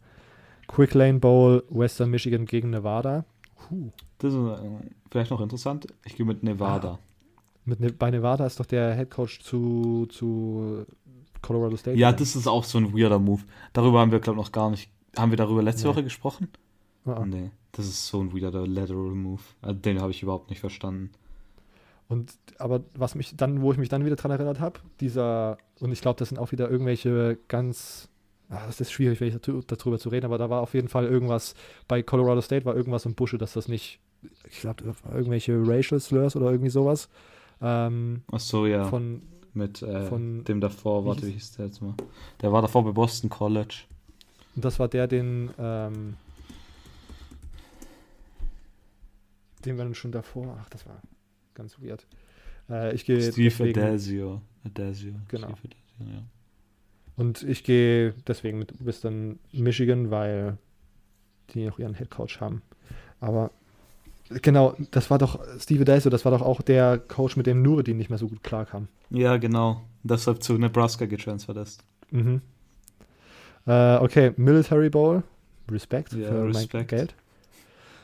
Quick Lane Bowl, Western Michigan gegen Nevada. Huh. Das ist äh, vielleicht noch interessant. Ich gehe mit Nevada. Ah. Mit ne bei Nevada ist doch der Head Coach zu, zu Colorado State. Ja, das ist auch so ein weirder Move. Darüber haben wir, glaube ich, noch gar nicht. Haben wir darüber letzte nee. Woche gesprochen? Ah. Nee, das ist so ein weirder Lateral Move. Also den habe ich überhaupt nicht verstanden. Und aber was mich dann, wo ich mich dann wieder dran erinnert habe, dieser, und ich glaube, das sind auch wieder irgendwelche ganz, das ist schwierig, wenn ich darüber zu reden, aber da war auf jeden Fall irgendwas, bei Colorado State war irgendwas im Busche, dass das nicht, ich glaube, irgendwelche Racial Slurs oder irgendwie sowas. Ähm, Ach so, ja. Von, Mit äh, von, dem davor, warte, wie hieß der jetzt mal? Der war davor bei Boston College. Und das war der, den, ähm, den wir dann schon davor, ach, das war ganz weird. Äh, ich gehe Steve Adazio. Adazio. Genau. Adazio, ja. Und ich gehe deswegen mit bis dann Michigan, weil die noch ihren Headcoach haben. Aber genau, das war doch Steve Adazio, das war doch auch der Coach, mit dem Nureddin nicht mehr so gut klarkam. Ja, genau. Deshalb zu Nebraska getransfert ist. Mhm. Äh, okay, Military Bowl. Respekt ja, für Respekt. mein Geld.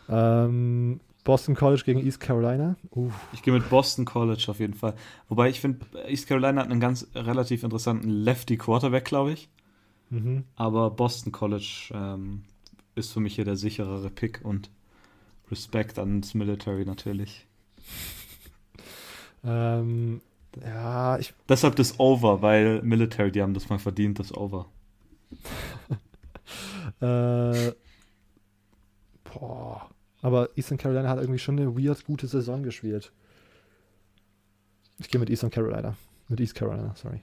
Ähm, Boston College gegen East Carolina. Uff. Ich gehe mit Boston College auf jeden Fall. Wobei ich finde, East Carolina hat einen ganz relativ interessanten Lefty Quarterback, glaube ich. Mhm. Aber Boston College ähm, ist für mich hier der sicherere Pick und Respekt ans Military natürlich. <laughs> ähm, ja, ich. Deshalb das Over, weil Military, die haben das mal verdient, das Over. <laughs> äh, boah. Aber Eastern Carolina hat irgendwie schon eine weird gute Saison gespielt. Ich gehe mit Eastern Carolina. Mit East Carolina, sorry.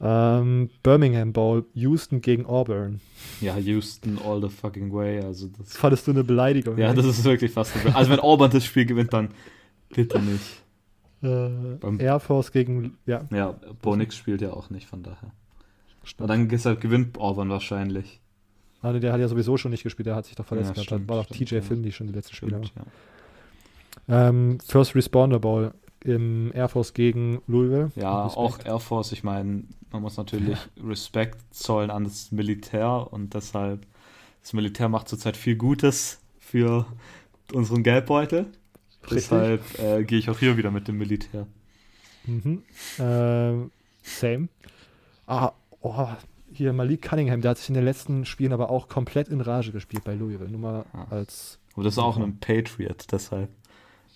Ähm, Birmingham Bowl, Houston gegen Auburn. Ja, Houston all the fucking way. Also das Fandest du eine Beleidigung? Ja, das ist wirklich fast eine Beleidigung. Also wenn Auburn das Spiel gewinnt, dann bitte nicht. Äh, Air Force gegen, ja. Ja, Bonix spielt ja auch nicht, von daher. Aber dann deshalb gewinnt Auburn wahrscheinlich. Ah, der hat ja sowieso schon nicht gespielt, der hat sich doch verletzt ja, gehabt. Stimmt, war doch TJ ja. Film, die schon die letzten Spiele. Ja. Ähm, First Responder Bowl im Air Force gegen Louisville. Ja, auch Air Force. Ich meine, man muss natürlich Respekt zollen an das Militär und deshalb, das Militär macht zurzeit viel Gutes für unseren Geldbeutel. Richtig. Deshalb äh, gehe ich auch hier wieder mit dem Militär. Mhm. Äh, same. Ah, oh, hier Malik Cunningham, der hat sich in den letzten Spielen aber auch komplett in Rage gespielt bei Louisville. Nur mal ja. als. Aber das ist auch ein Patriot, deshalb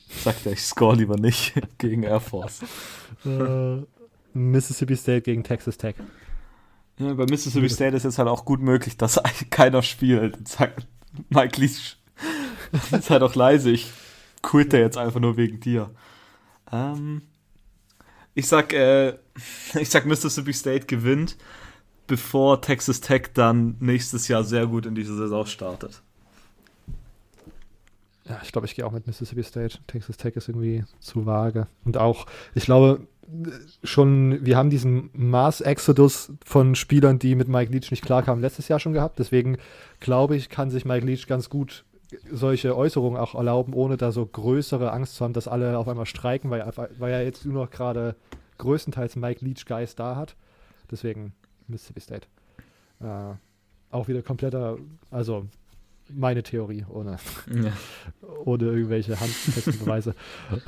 sagt er, ich score lieber nicht <laughs> gegen Air Force. äh, Mississippi State gegen Texas Tech. Ja, bei Mississippi State ist jetzt halt auch gut möglich, dass <laughs> keiner spielt. Sagt Mike Leach, <laughs> sei doch leise, ich quitte jetzt einfach nur wegen dir. Ähm, ich sag, äh, ich sag Mississippi State gewinnt bevor Texas Tech dann nächstes Jahr sehr gut in diese Saison startet. Ja, ich glaube, ich gehe auch mit Mississippi State. Texas Tech ist irgendwie zu vage. Und auch, ich glaube, schon, wir haben diesen Mass-Exodus von Spielern, die mit Mike Leach nicht klarkamen, letztes Jahr schon gehabt. Deswegen glaube ich, kann sich Mike Leach ganz gut solche Äußerungen auch erlauben, ohne da so größere Angst zu haben, dass alle auf einmal streiken, weil, weil er jetzt nur noch gerade größtenteils Mike Leach Geist da hat. Deswegen Mississippi State. Äh, auch wieder kompletter, also meine Theorie, ohne, ja. <laughs> ohne irgendwelche handfesten Beweise.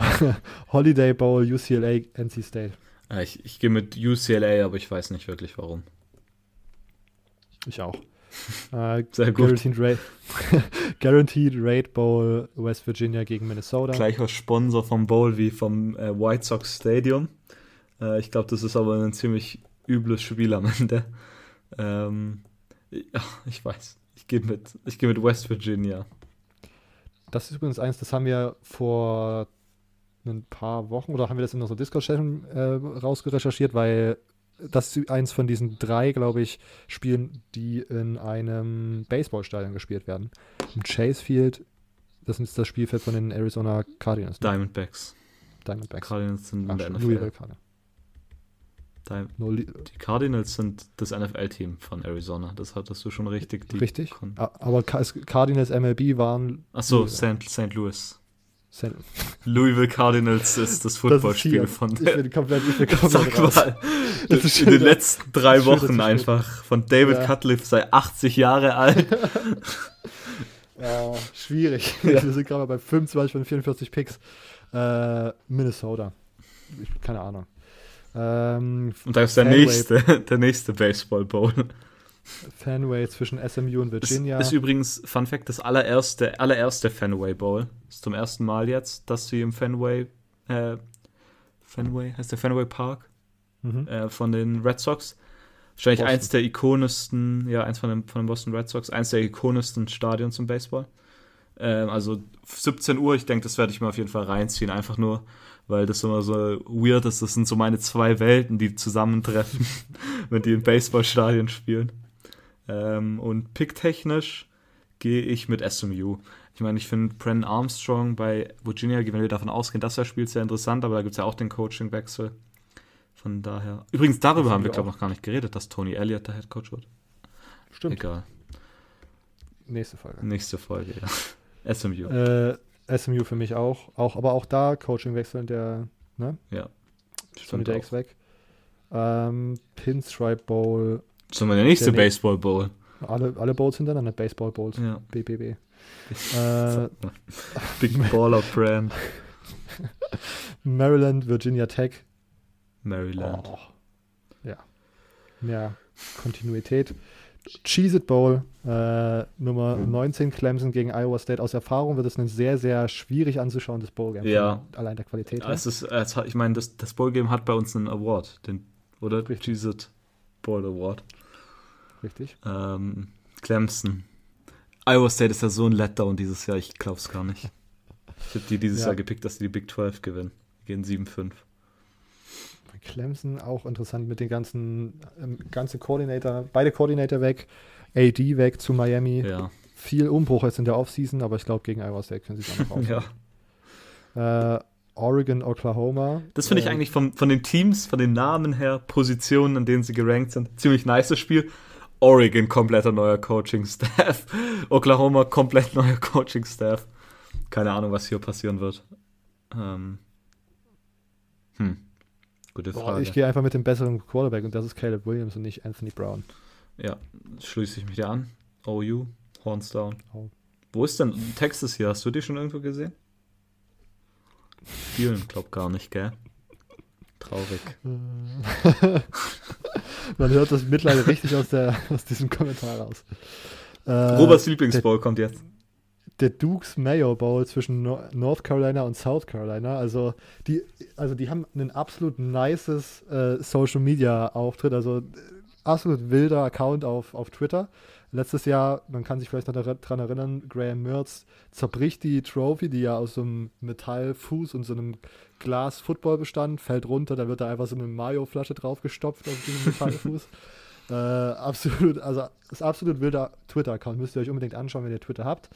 <laughs> Holiday Bowl, UCLA, NC State. Ich, ich gehe mit UCLA, aber ich weiß nicht wirklich warum. Ich auch. <laughs> Äh, Sehr gut. Guaranteed Rate, Guaranteed Rate Bowl, West Virginia gegen Minnesota. Gleicher Sponsor vom Bowl wie vom äh, White Sox Stadium. Äh, ich glaube, das ist aber ein ziemlich übles Spiel am Ende. Ähm, ja, ich weiß. Ich gehe mit, geh mit West Virginia. Das ist übrigens eins, das haben wir vor ein paar Wochen oder haben wir das in unserer Discord-Session äh, rausgerecherchiert, weil das ist eins von diesen drei, glaube ich, Spielen, die in einem Baseballstadion gespielt werden. Im Chase Field, das ist das Spielfeld von den Arizona Cardinals. Ne? Diamondbacks. Diamondbacks. Cardinals sind in der NFL. Die Cardinals sind das NFL-Team von Arizona. Das hattest du schon richtig. richtig. Aber Cardinals MLB waren. Achso, St. Louis. St. Louisville Cardinals ist das <laughs> Footballspiel von. Ich bin komplett, ich bin <laughs> komplett raus. Mal, in den letzten drei Wochen einfach von David ja. Cutcliffe sei 80 Jahre alt. <laughs> ja, schwierig. Ja. Wir sind gerade bei 25 von 44 Picks. Äh, Minnesota. Ich, keine Ahnung. Ähm, und da ist der nächste, <laughs> der nächste Baseball Bowl. Fanway zwischen SMU und Virginia. Das ist übrigens, Fun Fact, das allererste, allererste Fanway Bowl. Ist zum ersten Mal jetzt, dass sie im Fanway, äh, Fenway, heißt der Fenway Park mhm. äh, von den Red Sox. Wahrscheinlich Boston. eins der ikonischsten, ja, eins von den, von den Boston Red Sox, eins der ikonischsten Stadions im Baseball. Ähm, also 17 Uhr, ich denke, das werde ich mir auf jeden Fall reinziehen, einfach nur, weil das immer so weird ist. Das sind so meine zwei Welten, die zusammentreffen, <laughs> wenn die im Baseballstadion spielen. Ähm, und picktechnisch gehe ich mit SMU. Ich meine, ich finde Brennan Armstrong bei Virginia, wenn wir davon ausgehen, dass er spielt, sehr interessant, aber da gibt es ja auch den Coachingwechsel. Von daher. Übrigens, darüber haben wir, glaube ich, noch gar nicht geredet, dass Tony Elliott der Head Coach wird. Stimmt. Egal. Nächste Folge. Nächste Folge, ja. <laughs> SMU. Äh, SMU für mich auch. auch aber auch da Coachingwechsel der, ne? Ja. Tony Dakes weg. Ähm, Pinstripe Bowl. Das ist der nächste der Baseball Bowl. Alle, alle Bowls hintereinander, Baseball Bowls. Ja. BBB. <laughs> äh, Big Baller Brand. <laughs> Maryland, Virginia Tech. Maryland. Oh. Ja. Mehr Kontinuität. Cheese It Bowl, äh, Nummer 19 Clemson gegen Iowa State. Aus Erfahrung wird es ein sehr, sehr schwierig anzuschauendes Bowl-Game. Ja. Allein der Qualität. Ja, es ist, es hat, ich meine, das, das Bowl-Game hat bei uns einen Award, den, oder? Richtig. Cheese It Bowl Award. Richtig. Ähm, Clemson. Iowa State ist ja so ein Letdown dieses Jahr, ich glaube es gar nicht. Ich habe die dieses ja. Jahr gepickt, dass sie die Big 12 gewinnen. Die gehen 7-5. Clemson auch interessant mit den ganzen ähm, ganze Koordinator, beide Koordinator weg, AD weg zu Miami. Ja. Viel Umbruch jetzt in der Offseason, aber ich glaube, gegen Iowa State können sie es auch noch raus. <laughs> ja. Äh, Oregon, Oklahoma. Das finde ich äh, eigentlich vom, von den Teams, von den Namen her, Positionen, an denen sie gerankt sind, ziemlich nice Spiel. Oregon kompletter neuer Coaching-Staff. <laughs> Oklahoma komplett neuer Coaching-Staff. Keine Ahnung, was hier passieren wird. Ähm. Hm. Gute Frage. Boah, ich gehe einfach mit dem besseren Quarterback und das ist Caleb Williams und nicht Anthony Brown. Ja, schließe ich mich dir an. OU, Hornsdown. Oh. Wo ist denn Texas hier? Hast du die schon irgendwo gesehen? Spielen, glaub gar nicht, gell? Traurig. <laughs> Man hört das mittlerweile richtig aus, der, aus diesem Kommentar raus. Äh, Roberts Lieblingsball kommt jetzt der Dukes Mayo Bowl zwischen North Carolina und South Carolina. Also die, also die haben einen absolut nices äh, Social Media Auftritt, also absolut wilder Account auf, auf Twitter. Letztes Jahr, man kann sich vielleicht noch daran erinnern, Graham Mertz zerbricht die Trophy, die ja aus so einem Metallfuß und so einem Glas Football bestand, fällt runter, da wird da einfach so eine Mayo-Flasche draufgestopft auf diesen Metallfuß. <laughs> äh, absolut, also ist absolut wilder Twitter-Account. Müsst ihr euch unbedingt anschauen, wenn ihr Twitter habt.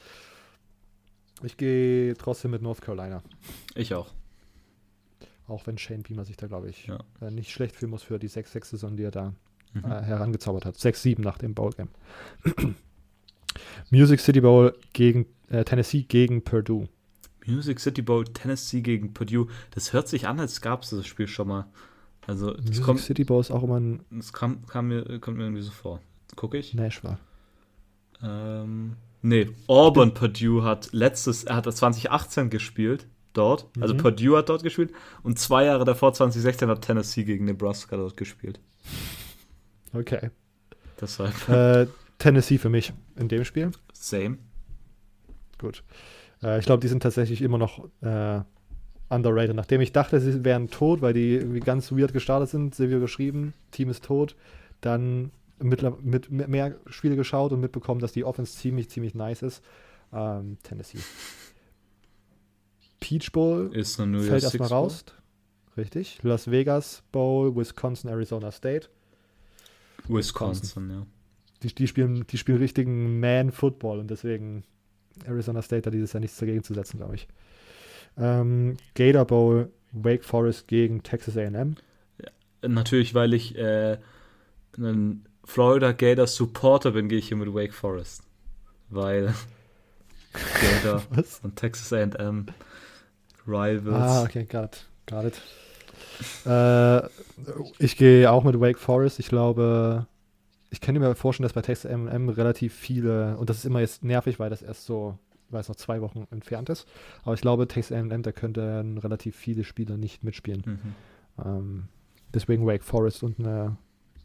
Ich gehe trotzdem mit North Carolina. Ich auch. Auch wenn Shane Beamer sich da, glaube ich, Ja. äh, nicht schlecht fühlen muss für die 6-6-Saison, die er da Mhm. äh, herangezaubert hat. 6-7 nach dem Bowl-Game. <clears throat> Music City Bowl gegen äh, Tennessee gegen Purdue. Music City Bowl, Tennessee gegen Purdue. Das hört sich an, als gab es das Spiel schon mal. Also, das, Music kommt, City Bowl ist auch immer ein das kam, kam mir, kommt mir irgendwie so vor. Gucke ich. Nashville. Ähm, nee, Auburn Purdue hat letztes, er hat das 2018 gespielt dort. Also Mhm. Purdue hat dort gespielt und zwei Jahre davor, 2016, hat Tennessee gegen Nebraska dort gespielt. Okay. Deshalb äh, Tennessee für mich in dem Spiel. same. Gut. Äh, ich glaube, die sind tatsächlich immer noch äh, underrated. Nachdem ich dachte, sie wären tot, weil die irgendwie ganz weird gestartet sind, Silvio geschrieben, Team ist tot, dann mit mit mehr Spiele geschaut und mitbekommen, dass die Offense ziemlich, ziemlich nice ist. Ähm, Tennessee. Peach Bowl Ist eine New fällt erstmal raus. Richtig. Las Vegas Bowl, Wisconsin, Arizona State. Wisconsin, ja. Die, die, spielen, die spielen richtigen Man-Football und deswegen Arizona State hat dieses Jahr nichts dagegen zu setzen, glaube ich. Ähm, Gator Bowl, Wake Forest gegen Texas AM. Natürlich, weil ich äh, ein Florida Gators Supporter bin, gehe ich hier mit Wake Forest. Weil <laughs> Gator Was? und Texas A&M Rivals. Ah, okay, got it. Got it. Äh, ich gehe auch mit Wake Forest. Ich glaube, ich könnte mir vorstellen, dass bei Texas AM relativ viele, und das ist immer jetzt nervig, weil das erst so, weil es noch zwei Wochen entfernt ist, aber ich glaube, Texas AM, da könnten relativ viele Spieler nicht mitspielen. Mhm. Ähm, deswegen Wake Forest und eine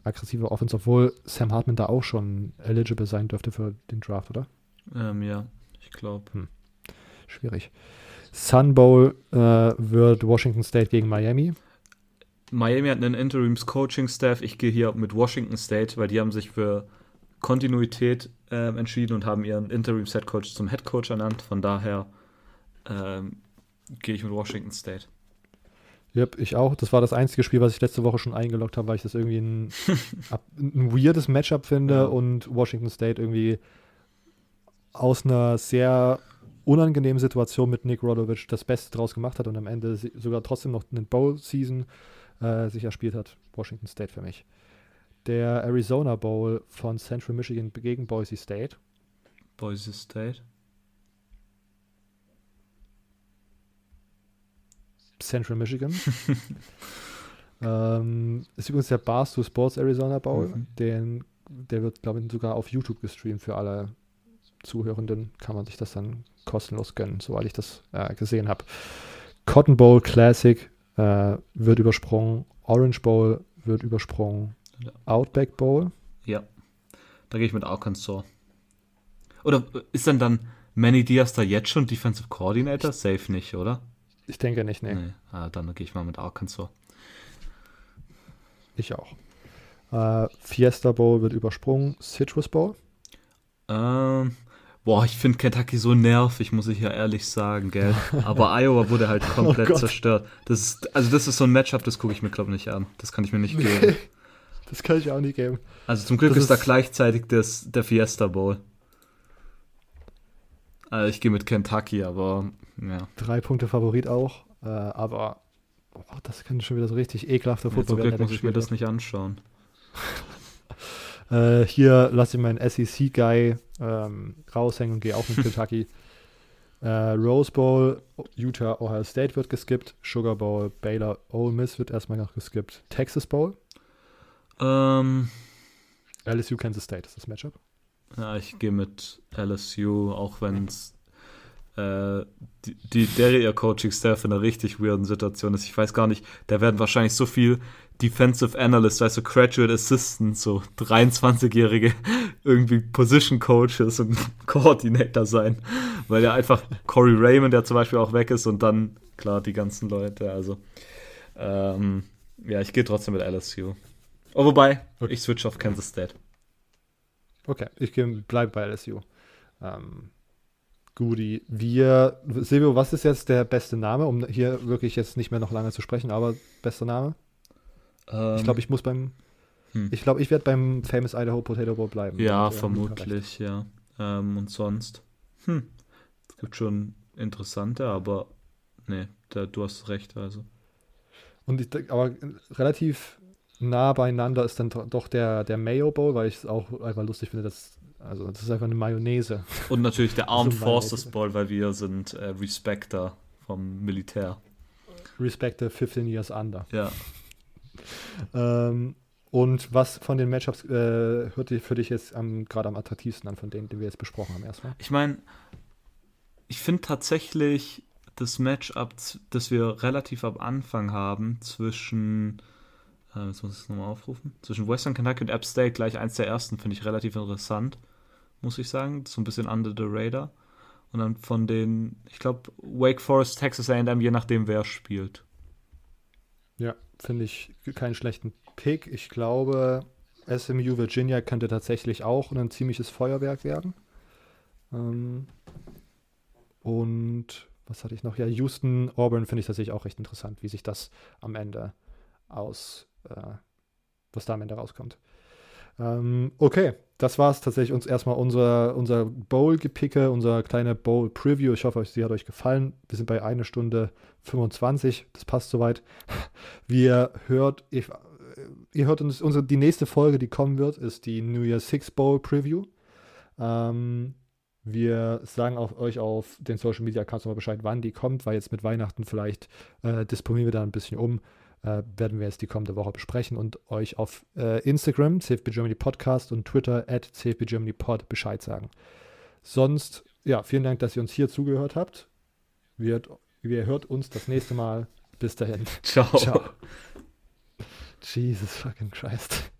aggressive Offense, obwohl Sam Hartman da auch schon eligible sein dürfte für den Draft, oder? Ähm, ja, ich glaube. Schwierig. Sun Bowl äh, wird Washington State gegen Miami. Miami hat einen Interims-Coaching-Staff. Ich gehe hier mit Washington State, weil die haben sich für Kontinuität ähm, entschieden und haben ihren Interims-Headcoach zum Headcoach ernannt. Von daher ähm, gehe ich mit Washington State. Yep, ich auch. Das war das einzige Spiel, was ich letzte Woche schon eingeloggt habe, weil ich das irgendwie ein, <laughs> ein weirdes Matchup finde Ja. und Washington State irgendwie aus einer sehr unangenehmen Situation mit Nick Rodovic das Beste draus gemacht hat und am Ende sogar trotzdem noch eine Bowl-Season äh, sich erspielt hat. Washington State für mich. Der Arizona Bowl von Central Michigan gegen Boise State. Boise State. Central Michigan. <laughs> <laughs> ähm, ist übrigens der Barstool Sports Arizona Bowl. Mhm. Den, der wird, glaube ich, sogar auf YouTube gestreamt für alle Zuhörenden. Kann man sich das dann kostenlos gönnen, soweit ich das äh, gesehen habe. Cotton Bowl Classic äh, wird übersprungen. Orange Bowl wird übersprungen. Outback Bowl. Ja. Da gehe ich mit Arkansas. Oder ist denn dann Manny Diaz da jetzt schon Defensive Coordinator? Safe nicht, oder? Ich denke nicht, nee. Nee. Ah, dann gehe ich mal mit Arkansas. Ich auch. Äh, Fiesta Bowl wird übersprungen. Citrus Bowl. Ähm, boah, ich finde Kentucky so nervig, muss ich ja ehrlich sagen, gell. Aber <laughs> Iowa wurde halt komplett Gott. zerstört. Das ist, also das ist so ein Matchup, das gucke ich mir, glaube ich, nicht an. Das kann ich mir nicht <laughs> geben. Das kann ich auch nicht geben. Also zum Glück Das ist, da ist- gleichzeitig das, der Fiesta Bowl. Also ich gehe mit Kentucky, aber ja. Drei Punkte Favorit auch. Äh, aber oh, das könnte schon wieder so richtig ekelhafter Zum Glück werden. der muss ich mir das nicht anschauen. <laughs> Äh, hier lasse ich meinen SEC-Guy ähm, raushängen und gehe auch mit <laughs> Kentucky. Äh, Rose Bowl, Utah, Ohio State wird geskippt. Sugar Bowl, Baylor, Ole Miss wird erstmal noch geskippt. Texas Bowl, Ähm, LSU, Kansas State ist das Matchup. ja, ich gehe mit LSU, auch wenn es äh, die, die, der ihr Coaching-Staff in einer richtig weirden Situation ist. Ich weiß gar nicht, da werden wahrscheinlich so viel Defensive Analysts, weißt du, Graduate Assistants, so 23-jährige <laughs> irgendwie Position Coaches und <laughs> Coordinator sein, weil ja einfach Corey Raymond, der zum Beispiel auch weg ist und dann, klar, die ganzen Leute, also ähm, ja, ich gehe trotzdem mit LSU. Oh, wobei, Okay. ich switch auf Kansas State. Okay, ich bleibe bei LSU. Ähm, Guti, wir, Silvio, was ist jetzt der beste Name, um hier wirklich jetzt nicht mehr noch lange zu sprechen, aber bester Name? ich glaube, ich muss beim, hm. ich glaube, ich werde beim Famous Idaho Potato Bowl bleiben. Ja, Und, äh, vermutlich, ja. Ähm, und sonst, hm, es gibt schon interessante, aber nee, da, du hast recht, also. Und ich, aber relativ nah beieinander ist dann doch der, der Mayo Bowl, weil ich es auch einfach lustig finde, dass also das ist einfach eine Mayonnaise. Und natürlich der <laughs> Armed Forces Bowl, weil wir sind äh, Respecter vom Militär. Respecter 15 Years Under. Ja. ähm, und was von den Matchups äh, hört für dich jetzt gerade am attraktivsten an, von denen, die wir jetzt besprochen haben erstmal? Ich meine, ich finde tatsächlich das Matchup, das wir relativ am Anfang haben, zwischen, äh, jetzt muss ich es nochmal aufrufen, zwischen Western Kentucky und App State, gleich eins der ersten, finde ich relativ interessant, muss ich sagen. So ein bisschen under the radar. Und dann von den, ich glaube, Wake Forest, Texas AM, je nachdem, wer spielt. Ja, finde ich keinen schlechten Pick. Ich glaube, SMU Virginia könnte tatsächlich auch ein ziemliches Feuerwerk werden. Ähm, und was hatte ich noch? Ja, Houston, Auburn finde ich tatsächlich auch recht interessant, wie sich das am Ende aus, äh, was da am Ende rauskommt. Ähm, okay, das war es tatsächlich uns erstmal unser, unser Bowl-Gepicke, unser kleiner Bowl-Preview. Ich hoffe, sie hat euch gefallen. Wir sind bei einer Stunde 25, das passt soweit. Wir hört, ich, ihr hört uns, unsere, die nächste Folge, die kommen wird, ist die New Year Six Bowl Preview. Ähm, wir sagen auch euch auf den Social Media Accounts nochmal Bescheid, wann die kommt, weil jetzt mit Weihnachten vielleicht äh, disponieren wir da ein bisschen um. Äh, werden wir jetzt die kommende Woche besprechen und euch auf äh, Instagram, CFB Germany Podcast und Twitter at CFB Germany Pod Bescheid sagen. Sonst, ja, vielen Dank, dass ihr uns hier zugehört habt. Wir, ihr hört uns das nächste Mal. Bis dahin. Ciao. Ciao. Jesus fucking Christ.